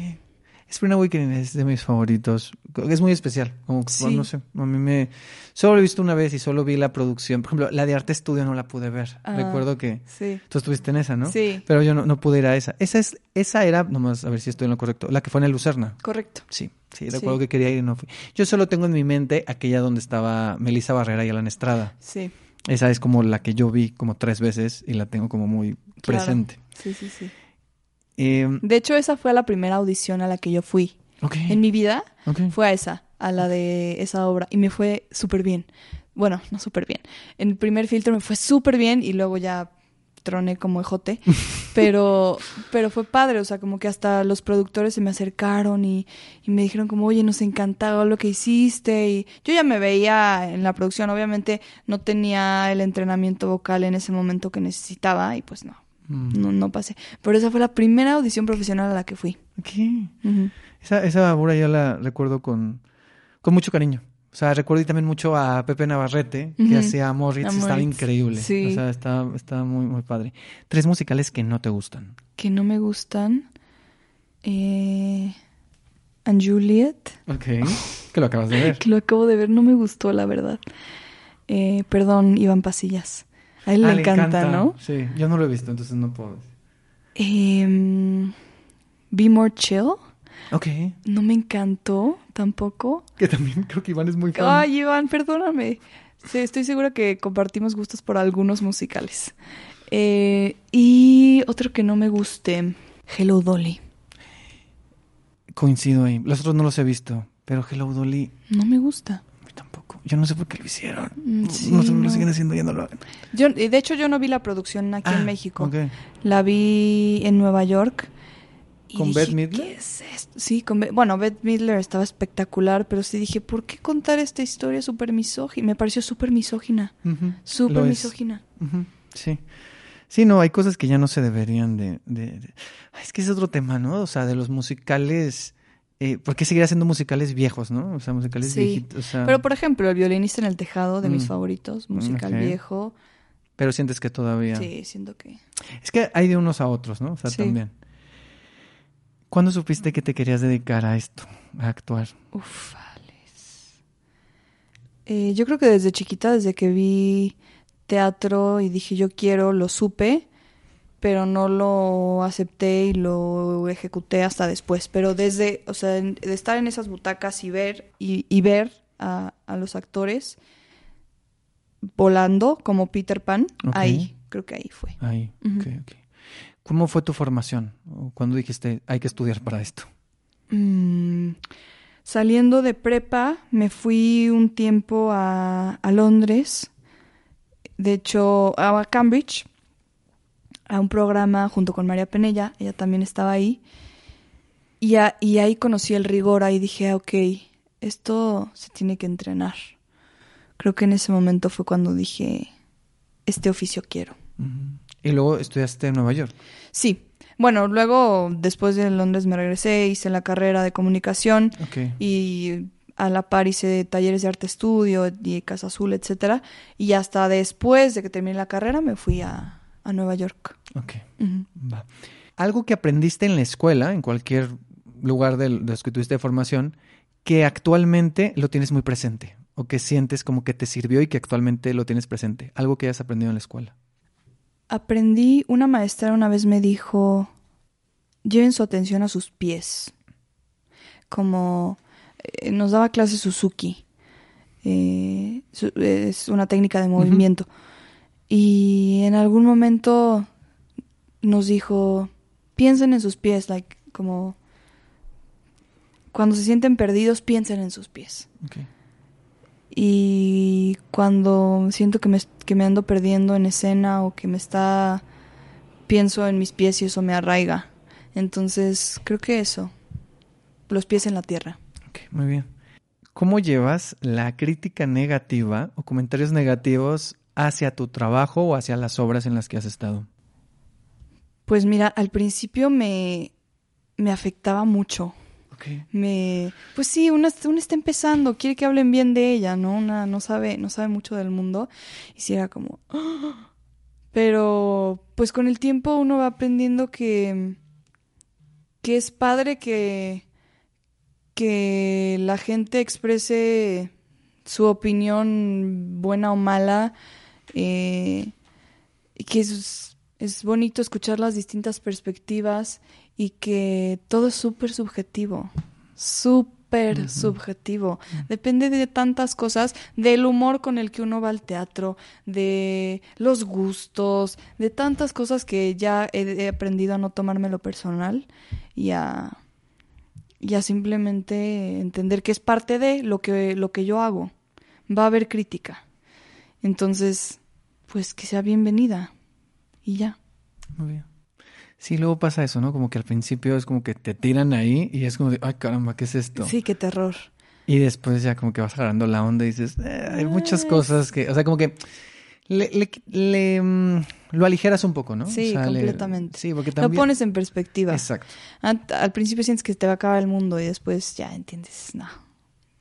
Spring Awakening es de mis favoritos. Es muy especial. Como, Sí. no sé, a mí me... Solo lo he visto una vez y solo vi la producción. Por ejemplo, la de Arte Estudio no la pude ver. Ah. Recuerdo que Sí. tú estuviste en esa, ¿no? Sí. Pero yo no, no pude ir a esa. Esa, es, esa era, nomás a ver si estoy en lo correcto, la que fue en el Lucerna. Correcto. Sí, sí, recuerdo Sí. que quería ir y no fui. Yo solo tengo en mi mente aquella donde estaba Melissa Barrera y Alan Estrada. Sí. Esa es como la que yo vi como tres veces y la tengo como muy Claro. presente. Sí, sí, sí. Eh, De hecho, esa fue la primera audición a la que yo fui. En mi vida fue a esa, a la de esa obra. Y me fue súper bien. Bueno, no súper bien. En el primer filtro me fue súper bien y luego ya troné como ejote. [laughs] Pero, pero fue padre, o sea, como que hasta los productores se me acercaron y, y me dijeron como, oye, nos encantaba lo que hiciste. Y yo ya me veía en la producción, obviamente no tenía el entrenamiento vocal en ese momento que necesitaba y pues no, Mm. no, no pasé. Pero esa fue la primera audición profesional a la que fui. Ujú. Esa, esa obra yo la recuerdo con, con mucho cariño. O sea, recuerdo y también mucho a Pepe Navarrete, que hacía Moritz, estaba increíble. sí. O sea, estaba, estaba muy, muy padre. Tres musicales que no te gustan. que no me gustan. Eh, and Juliet, Ok. Que lo acabas de ver. [laughs] que lo acabo de ver, no me gustó, la verdad. Eh, perdón, Iván Pasillas. A él Ah, le encanta, ¿no? Sí, yo no lo he visto, entonces no puedo decir. Eh, Be More Chill, Ok. no me encantó tampoco. Que también creo que Iván es muy fan. Ay, Iván, perdóname. Sí, estoy segura que compartimos gustos por algunos musicales. Eh, y otro que no me guste, Hello Dolly. Coincido ahí. Los otros no los he visto, pero Hello Dolly No me gusta. Yo no sé por qué lo hicieron. Mm, no sí, sé por qué no. lo siguen haciendo, ya no lo hagan. Yo, de hecho, yo no vi la producción aquí Ah, en México. ok. La vi en Nueva York. y ¿Con dije, Bette Midler? ¿Qué es esto? Sí, con Bette- bueno, Bette Midler estaba espectacular, pero sí dije, ¿por qué contar esta historia súper misógina? Me pareció súper misógina. Ujú. Súper misógina. Sí. Sí, no, hay cosas que ya no se deberían de, de- Es que es otro tema, ¿no? O sea, de los musicales... Eh, ¿Por qué seguir haciendo musicales viejos, no? O sea, musicales Sí. viejitos. o sea, Pero, por ejemplo, El violinista en el tejado, de mis Mm. favoritos, musical ok. viejo. pero sientes que todavía... Sí, siento que... Es que hay de unos a otros, ¿no? O sea, Sí. también. ¿Cuándo supiste que te querías dedicar a esto, a actuar? Ufales. Eh, yo creo que desde chiquita, desde que vi teatro y dije yo quiero, lo supe, pero no lo acepté y lo ejecuté hasta después. Pero desde, o sea, de estar en esas butacas y ver, y, y ver a, a los actores volando como Peter Pan, ahí, creo que ahí fue. Ahí, Ujú. ok, ok. ¿Cómo fue tu formación? ¿O ¿Cuándo dijiste, hay que estudiar para esto? Mm, saliendo de prepa, me fui un tiempo a, a Londres, de hecho a Cambridge, a un programa junto con María Penella, ella también estaba ahí, y, a- y ahí conocí el rigor, ahí dije, "Ah, ok, esto se tiene que entrenar. Creo que en ese momento fue cuando dije, este oficio quiero. Y luego estudiaste en Nueva York. Sí, bueno, luego después de Londres me regresé, hice la carrera de comunicación y a la par hice talleres de arte estudio y Casa Azul, etcétera, y hasta después de que terminé la carrera me fui a, a Nueva York. Ok. Va. Algo que aprendiste en la escuela, en cualquier lugar de los que tuviste formación, que actualmente lo tienes muy presente o que sientes como que te sirvió y que actualmente lo tienes presente. Algo que hayas aprendido en la escuela. Aprendí, una maestra una vez me dijo, lleven su atención a sus pies, como eh, nos daba clase Suzuki, eh, su- es una técnica de movimiento, y en algún momento nos dijo, piensen en sus pies, like, como cuando se sienten perdidos, piensen en sus pies. Y cuando siento que me, que me ando perdiendo en escena o que me está... pienso en mis pies y eso me arraiga. Entonces, creo que eso. Los pies en la tierra. Ok, muy bien. ¿Cómo llevas la crítica negativa o comentarios negativos hacia tu trabajo o hacia las obras en las que has estado? Pues mira, al principio me, me afectaba mucho. Ok. Me, pues sí, una, una está empezando, quiere que hablen bien de ella, ¿no? Una no sabe, no sabe mucho del mundo. Y sí era como. [gasps] Pero, pues con el tiempo uno va aprendiendo que. que es padre que. que la gente exprese su opinión buena o mala, eh, que es, es bonito escuchar las distintas perspectivas y que todo es súper subjetivo, súper subjetivo. Depende de tantas cosas, del humor con el que uno va al teatro, de los gustos, de tantas cosas que ya he, he aprendido a no tomármelo personal y a, y a simplemente entender que es parte de lo que, lo que yo hago. Va a haber crítica. Entonces, pues que sea bienvenida. Y ya. Muy bien. Sí, luego pasa eso, ¿no? Como que al principio es como que te tiran ahí y es como de, ay caramba, ¿qué es esto? Sí, qué terror. Y después ya como que vas agarrando la onda y dices, "Eh, hay muchas cosas que, o sea, como que le, le- le, mm, lo aligeras un poco, ¿no? Sí, O sea, le- completamente. sí, porque Lo también... pones en perspectiva. Exacto. Al principio sientes que te va a acabar el mundo y después ya entiendes, no,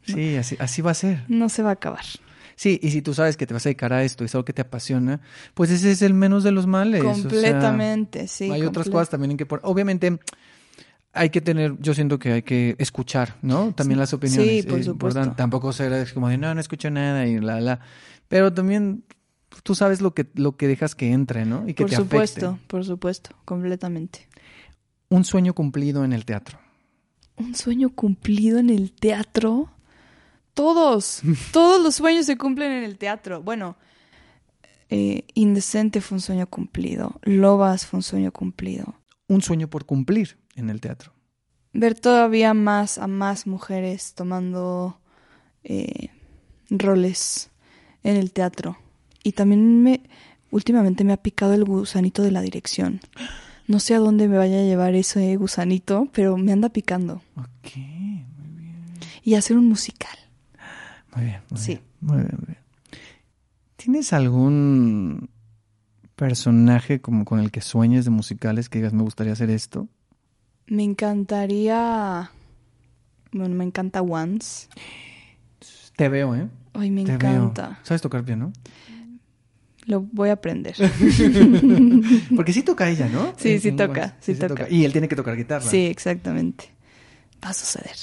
Sí, así, así va a ser. no se va a acabar. Sí, y si tú sabes que te vas a dedicar a esto y es algo que te apasiona, pues ese es el menos de los males. o sea, Completamente, sí. hay otras cosas también en que poner. Obviamente hay que tener, yo siento que hay que escuchar, ¿no? También Sí. las opiniones. Sí, por es supuesto. Tampoco ser como de no, no escucho nada y la, la. Pero también tú sabes lo que, lo que dejas que entre, ¿no? Y que Por te supuesto, afecte. por supuesto, completamente. Un sueño cumplido en el teatro. Un sueño cumplido en el teatro. Todos, todos los sueños se cumplen en el teatro. Bueno, eh, Indecente fue un sueño cumplido. Lobas fue un sueño cumplido. Un sueño por cumplir en el teatro. Ver todavía más a más mujeres tomando eh, roles en el teatro. Y también me, últimamente me ha picado el gusanito de la dirección. No sé a dónde me vaya a llevar ese gusanito, pero me anda picando. Ok, Y hacer un musical. Muy bien. Muy Sí. bien, muy bien, muy bien. ¿Tienes algún personaje como con el que sueñes de musicales que digas me gustaría hacer esto? Me encantaría. Bueno, me encanta Once. Te veo, ¿eh? Ay, me Te encanta. veo. ¿Sabes tocar piano? Lo voy a aprender. [laughs] Porque sí toca ella, ¿no? Sí, sí toca, sí toca. Y él tiene que tocar guitarra. sí, exactamente. Va a suceder.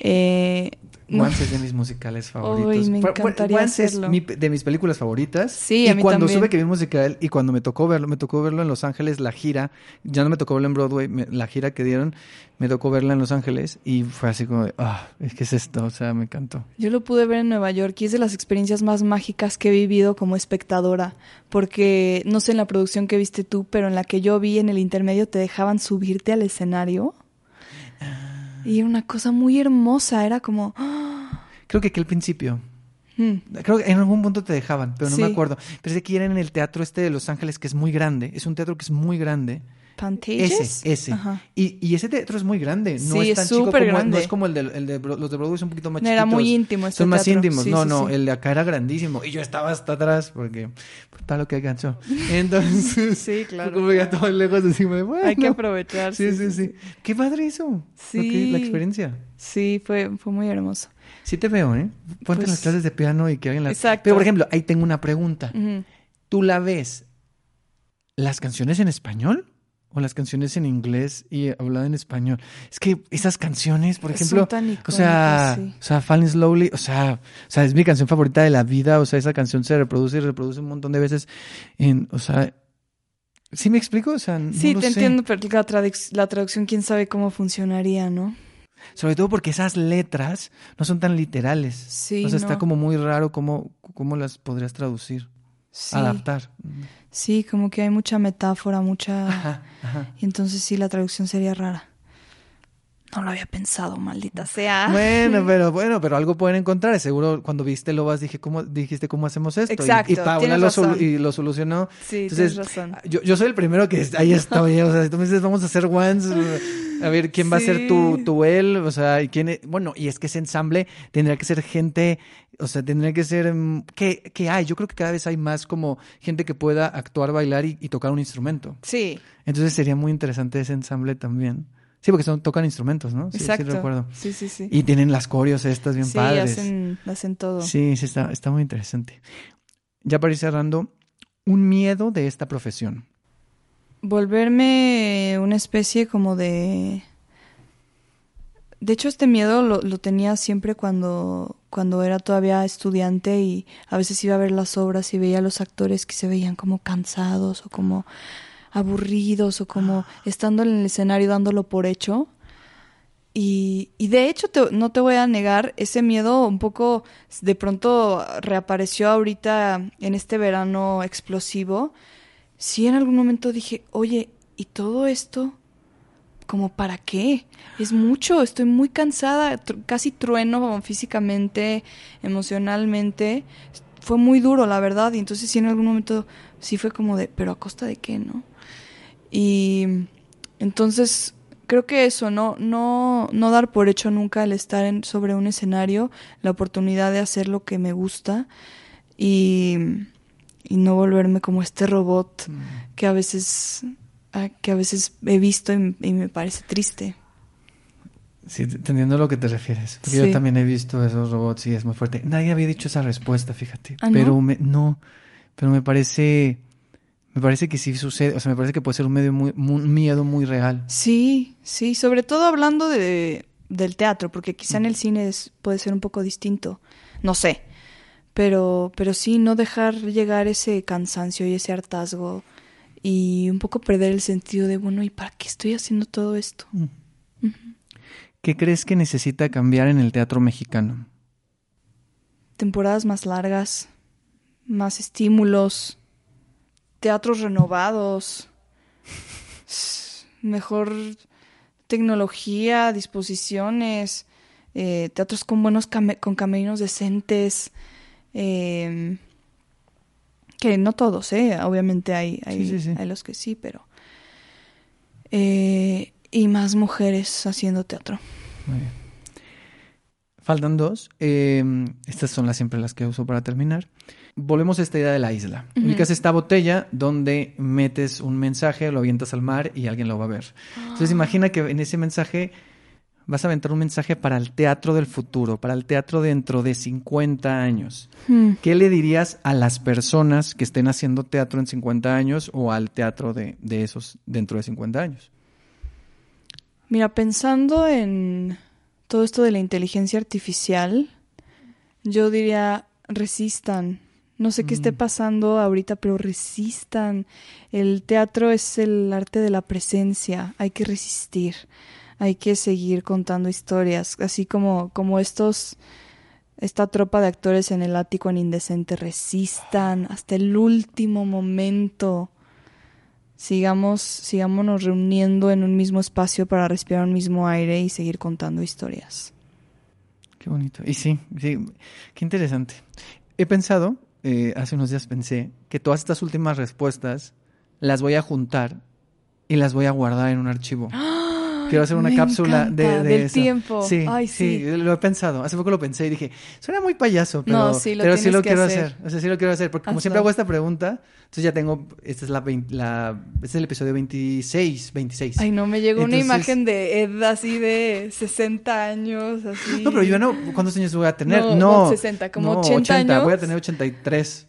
Eh, no. Once es de mis musicales favoritos. Ay, me encantaría Once es mi- de mis películas favoritas. Sí, y a mí cuando también. supe que vi un musical y cuando me tocó verlo, me tocó verlo en Los Ángeles, la gira. Ya no me tocó verlo en Broadway, me- la gira que dieron, me tocó verla en Los Ángeles y fue así como de, ah, es que es esto, o sea, me encantó. Yo lo pude ver en Nueva York y es de las experiencias más mágicas que he vivido como espectadora, porque no sé en la producción que viste tú, pero en la que yo vi en el intermedio te dejaban subirte al escenario. Y era una cosa muy hermosa, era como... ¡ah! Creo que aquí al principio. Mm, Creo que en algún punto te dejaban, pero no me acuerdo. Pensé que era en el teatro este de Los Ángeles, que es muy grande. Es un teatro que es muy grande. ¿Pantages? Ese, ese. Ajá. Y, y ese teatro es muy grande. No Sí, es tan es chico como, no grande. es como el de, el de los de Broadway, son un poquito más Era chiquitos. muy íntimo este Son más íntimos. Sí, no, sí, no, el de acá era grandísimo. Y yo estaba hasta atrás porque pues, para lo que alcanzó. Entonces, [laughs] Sí, claro. Como ya todo lejos encima de bueno. Hay que aprovechar. Sí, sí, sí. Qué padre eso. Sí. La experiencia. Sí, fue, fue muy hermoso. Sí te veo, ¿eh? Ponte Pues- las clases de piano y que alguien las... Exacto. Pero, por ejemplo, ahí tengo una pregunta. ¿Tú la ves las canciones en español o las canciones en inglés y hablada en español? Es que esas canciones, por Son ejemplo, o sea, sí. o sea, Falling Slowly, o sea, o sea, es mi canción favorita de la vida, o sea, esa canción se reproduce y reproduce un montón de veces en, o sea, ¿sí me explico? O sea, no Sí, lo te sé. entiendo, pero la, traduc- la traducción, quién sabe cómo funcionaría, ¿no? Sobre todo porque esas letras no son tan literales. Sí, o sea, está como muy raro cómo, cómo las podrías traducir, Sí, adaptar. sí, como que hay mucha metáfora, mucha... Ajá, ajá. Y entonces sí, la traducción sería rara. No lo había pensado, maldita sea. Bueno, [laughs] pero bueno, pero algo pueden encontrar. Seguro cuando viste Lobas dije cómo dijiste cómo hacemos esto. Y- Exacto, y, Paula lo, y lo solucionó. Sí, Entonces, tienes razón. Yo, yo soy el primero que ahí estoy. O sea, si tú me dices vamos a hacer ones, [laughs] a ver quién va a ser tu, Sí. tu él, o sea, y quién es- bueno, y es que ese ensamble tendría que ser gente, o sea, tendría que ser mm, que, que hay. Yo creo que cada vez hay más como gente que pueda actuar, bailar y, y tocar un instrumento. Sí, Entonces sería muy interesante ese ensamble también. Sí, porque son, tocan instrumentos, ¿no? Sí, exacto. sí recuerdo. Sí, sí, sí. Y tienen las coreos estas bien sí, padres. hacen, hacen todo. Sí, sí, está, está muy interesante. Ya para ir cerrando, un miedo de esta profesión. Volverme una especie como de... De hecho, este miedo lo, lo, tenía siempre cuando, cuando era todavía estudiante y a veces iba a ver las obras y veía a los actores que se veían como cansados o como aburridos o como estando en el escenario dándolo por hecho. Y, y de hecho, te, no te voy a negar, ese miedo un poco de pronto reapareció ahorita en este verano explosivo. Sí, en algún momento dije, oye, ¿y todo esto? ¿Como para qué? Es mucho, estoy muy cansada, casi trueno físicamente, emocionalmente. Fue muy duro, la verdad, y entonces sí en algún momento sí fue como de, pero a costa de qué, ¿no? Y entonces creo que eso, no, no, no dar por hecho nunca el estar en, sobre un escenario, la oportunidad de hacer lo que me gusta y, y no volverme como este robot mm. que a veces que a veces he visto y, y, me parece triste. Sí, entendiendo lo que te refieres. Porque sí. yo también he visto esos robots y es muy fuerte. Nadie había dicho esa respuesta, fíjate. ¿Ah, no? Pero me, no, pero me parece me parece que sí sucede, o sea, me parece que puede ser un medio muy, muy un miedo muy real. Sí, sí, sobre todo hablando de, del teatro, porque quizá en el cine es, puede ser un poco distinto, no sé, pero, pero sí no dejar llegar ese cansancio y ese hartazgo y un poco perder el sentido de, bueno, ¿y para qué estoy haciendo todo esto? Mm. Uh -huh. ¿Qué crees que necesita cambiar en el teatro mexicano? Temporadas más largas, más estímulos, teatros renovados, [laughs] mejor tecnología, disposiciones, eh, teatros con buenos con camerinos decentes, eh, que no todos, eh, obviamente hay, hay, sí, sí, sí. hay los que sí, pero eh, y más mujeres haciendo teatro. Muy bien. Faltan dos. Eh, estas son las siempre las que uso para terminar volvemos a esta idea de la isla. Uh -huh. Ubicas esta botella donde metes un mensaje, lo avientas al mar y alguien lo va a ver. Oh. Entonces imagina que en ese mensaje vas a aventar un mensaje para el teatro del futuro, para el teatro dentro de 50 años. Hmm. ¿Qué le dirías a las personas que estén haciendo teatro en 50 años o al teatro de, de esos dentro de 50 años? Mira, pensando en todo esto de la inteligencia artificial, yo diría resistan, no sé qué esté pasando ahorita, pero resistan. El teatro es el arte de la presencia. Hay que resistir. Hay que seguir contando historias. Así como, como estos, esta tropa de actores en el ático en Indecente resistan hasta el último momento. Sigamos, sigámonos reuniendo en un mismo espacio para respirar un mismo aire y seguir contando historias. Qué bonito. Y sí, sí, qué interesante. He pensado eh, hace unos días pensé que todas estas últimas respuestas las voy a juntar y las voy a guardar en un archivo. Quiero hacer una cápsula de, de del eso. tiempo. Sí, Ay, sí, sí. lo he pensado. Hace poco lo pensé y dije, suena muy payaso, pero, No, sí, lo pero sí lo quiero hacer. hacer. O sea, sí lo quiero hacer. Porque como Hazlo. siempre hago esta pregunta, entonces ya tengo, este es, la, 20 la este es el episodio 26, 26. Ay, no, me llegó una Entonces- imagen de Ed así de 60 años, así. No, pero yo no, ¿cuántos años voy a tener? No, No, no, 60, como no, 80 años. Voy a tener 83.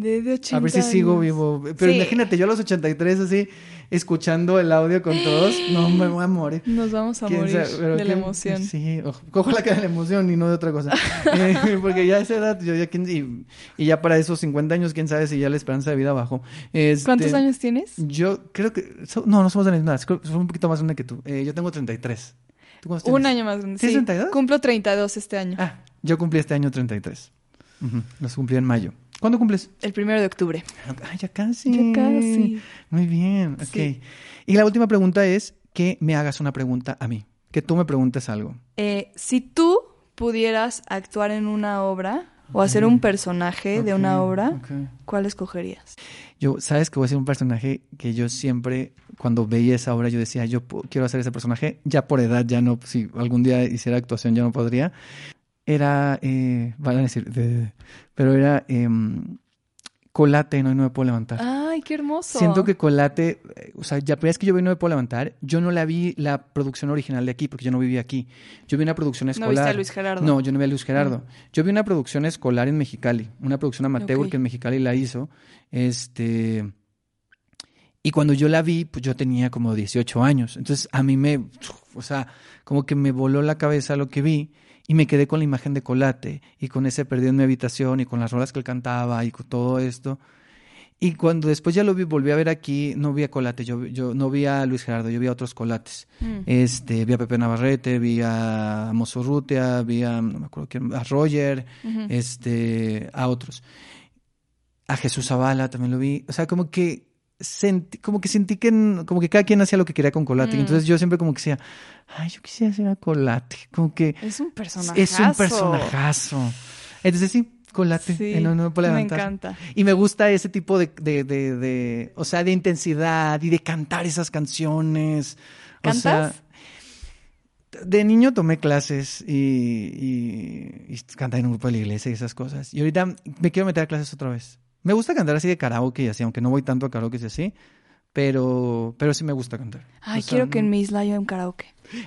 De, de 80 A ver si sigo vivo. Pero Sí. imagínate, yo a los 83 así, escuchando el audio con todos, no me voy a morir. Nos vamos a ¿Quién morir de la emoción. Sí, ojo- ojalá que de la emoción y no de otra cosa. [laughs] Eh, porque ya a esa edad, yo ya quién- y, y ya para esos 50 años, quién sabe si ya la esperanza de vida bajó. Este, ¿Cuántos años tienes? Yo creo que... so- no, no somos de la misma edad, soy un poquito más grande que tú. Eh, yo tengo 33. ¿Tú cuántos Un año más grande. ¿Tienes sí. 32? Cumplo 32 este año. Ah, yo cumplí este año 33. Ujú, Los cumplí en mayo. ¿Cuándo cumples? El primero de octubre. Ah, ya casi. Ya casi. Muy bien, ok. Sí. Y la última pregunta es que me hagas una pregunta a mí. Que tú me preguntes algo. Eh, si tú pudieras actuar en una obra o hacer un personaje de una obra, ok. ¿cuál escogerías? Yo, sabes que voy a ser un personaje que yo siempre, cuando veía esa obra, yo decía, yo quiero hacer ese personaje. Ya por edad, ya no, si algún día hiciera actuación, ya no podría. Era, eh, van a decir, de- pero era em, Colate, no, y no me puedo levantar. Ay, qué hermoso. Siento que Colate, eh, o sea, ya primera vez que yo vi No me puedo levantar, yo no la vi la producción original de aquí, porque yo no vivía aquí. Yo vi una producción ¿No escolar. viste a Luis Gerardo? No, yo no vi a Luis Gerardo. Yo vi una producción escolar en Mexicali, una producción amateur Ok. que en Mexicali la hizo. Este. Y cuando yo la vi, pues yo tenía como 18 años. Entonces a mí me, o sea, como que me voló la cabeza lo que vi y me quedé con la imagen de Colate y con ese perdido en mi habitación y con las rolas que él cantaba y con todo esto. Y cuando después ya lo vi, volví a ver aquí, no vi a Colate, yo, yo no vi a Luis Gerardo, yo vi a otros Colates. Mm. Este, vi a Pepe Navarrete, vi a Mozorrutia, vi a, no me acuerdo quién, a Roger, este, a otros. A Jesús Zavala también lo vi. O sea, como que sentí, como que sentí que, como que cada quien hacía lo que quería con Colate. Mm. Entonces yo siempre como que decía, ay, yo quisiera ser a Colate. Como que Es un personaje. es un personajazo. Entonces sí, Colate. Sí, no, no me puedo me levantar. encanta. Y me gusta ese tipo de, de, de, de- o sea, de intensidad y de cantar esas canciones. O sea, ¿Cantas? de niño tomé clases y, y, y canté en un grupo de la iglesia y esas cosas. Y ahorita me quiero meter a clases otra vez. Me gusta cantar así de karaoke y así, aunque no voy tanto a karaoke y así, pero, pero sí me gusta cantar. Ay, O sea, quiero que en no- mi isla haya un karaoke.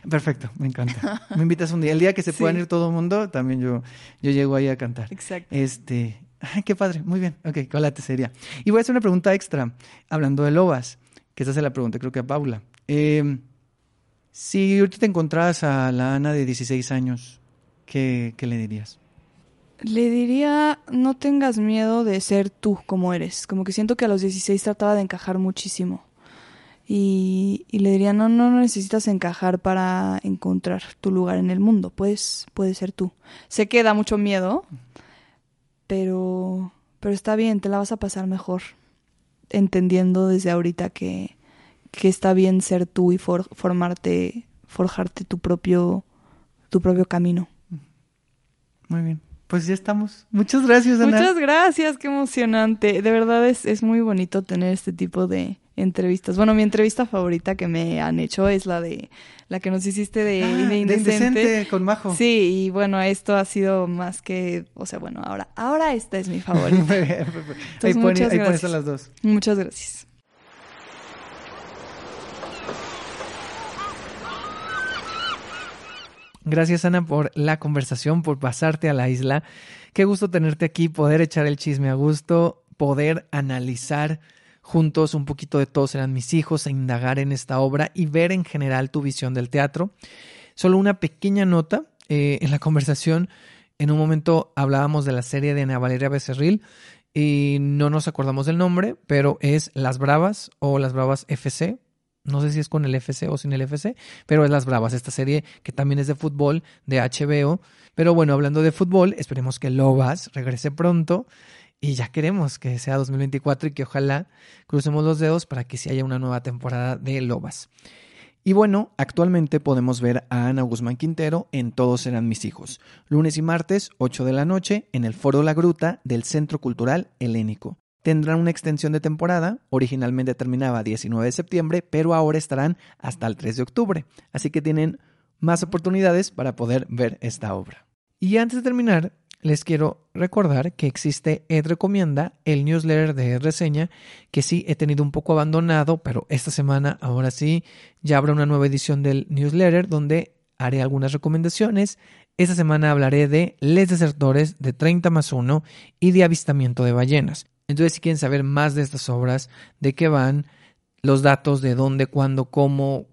Perfecto, me encanta. [laughs] Me invitas un día. El día que se Sí. puedan ir todo el mundo, también yo, yo llego ahí a cantar. Exacto. Este, ay, qué padre, muy bien. Ok, colate sería. Y voy a hacer una pregunta extra, hablando de lobas, que esa se la pregunté creo que a Paula. Eh, si ahorita te encontraras a la Ana de 16 años, ¿qué, qué le dirías? Le diría, no tengas miedo de ser tú como eres. Como que siento que a los 16 trataba de encajar muchísimo. Y, y le diría, no, no necesitas encajar para encontrar tu lugar en el mundo. Puedes, puedes ser tú. Sé que da mucho miedo, pero, pero está bien, te la vas a pasar mejor. Entendiendo desde ahorita que, que está bien ser tú y for- formarte, forjarte tu propio, tu propio camino. Muy bien. Pues ya estamos. Muchas gracias, Ana. Muchas gracias, qué emocionante. De verdad es, es muy bonito tener este tipo de entrevistas. Bueno, mi entrevista favorita que me han hecho es la de la que nos hiciste de, Ah, de de Indecente. Indecente con Majo. Sí, y bueno, esto ha sido más que, o sea, bueno, ahora, ahora esta es mi favorita. [laughs] Ahí Entonces, ahí pones a las dos. Muchas gracias. Gracias, Ana, por la conversación, por pasarte a la isla. Qué gusto tenerte aquí, poder echar el chisme a gusto, poder analizar juntos un poquito de todos eran mis hijos, e indagar en esta obra y ver en general tu visión del teatro. Solo una pequeña nota eh, en la conversación. En un momento hablábamos de la serie de Ana Valeria Becerril y no nos acordamos del nombre, pero es Las Bravas o Las Bravas FC. No sé si es con el FC o sin el FC, pero es Las Bravas, esta serie que también es de fútbol, de HBO. Pero bueno, hablando de fútbol, esperemos que Lobas regrese pronto y ya queremos que sea 2024 y que ojalá crucemos los dedos para que sí haya una nueva temporada de Lobas. Y bueno, actualmente podemos ver a Ana Guzmán Quintero en Todos serán mis hijos, lunes y martes, 8 de la noche, en el Foro La Gruta del Centro Cultural Helénico. Tendrán una extensión de temporada, originalmente terminaba 19 de septiembre, pero ahora estarán hasta el 3 de octubre, así que tienen más oportunidades para poder ver esta obra. Y antes de terminar, les quiero recordar que existe Ed Recomienda, el newsletter de Ed Reseña, que sí he tenido un poco abandonado, pero esta semana, ahora sí, ya habrá una nueva edición del newsletter donde haré algunas recomendaciones. Esta semana hablaré de Les Desertores de 30 más 1 y de Avistamiento de Ballenas. Entonces, si quieren saber más de estas obras, de qué van, los datos de dónde, cuándo, cómo,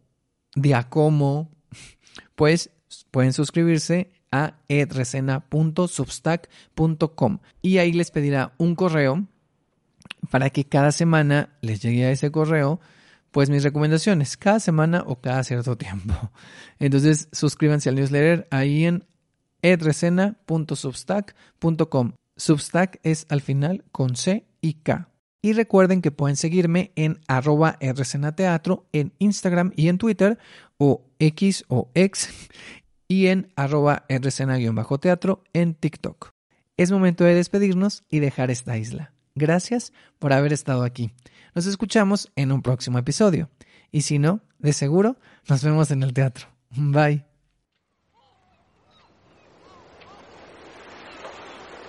de a cómo, pues pueden suscribirse a edresena.substack.com y ahí les pedirá un correo para que cada semana les llegue a ese correo pues mis recomendaciones cada semana o cada cierto tiempo. Entonces suscríbanse al newsletter ahí en edresena.substack.com. Substack es al final con C y K. Y recuerden que pueden seguirme en arroba rcenateatro en Instagram y en Twitter o X o X y en arroba rcena-teatro en TikTok. Es momento de despedirnos y dejar esta isla. Gracias por haber estado aquí. Nos escuchamos en un próximo episodio. Y si no, de seguro, nos vemos en el teatro. Bye.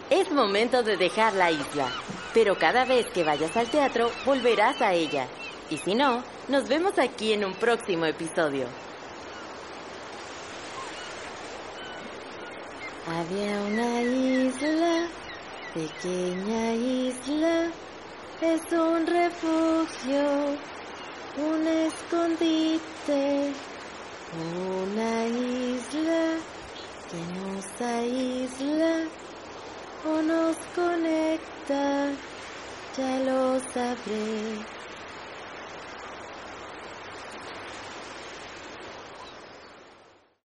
Es momento de dejar la isla, pero cada vez que vayas al teatro volverás a ella. Y si no, nos vemos aquí en un próximo episodio. Había una isla, pequeña isla, es un refugio un escondite, una isla que nos aísla o nos conecta, ya lo sabré.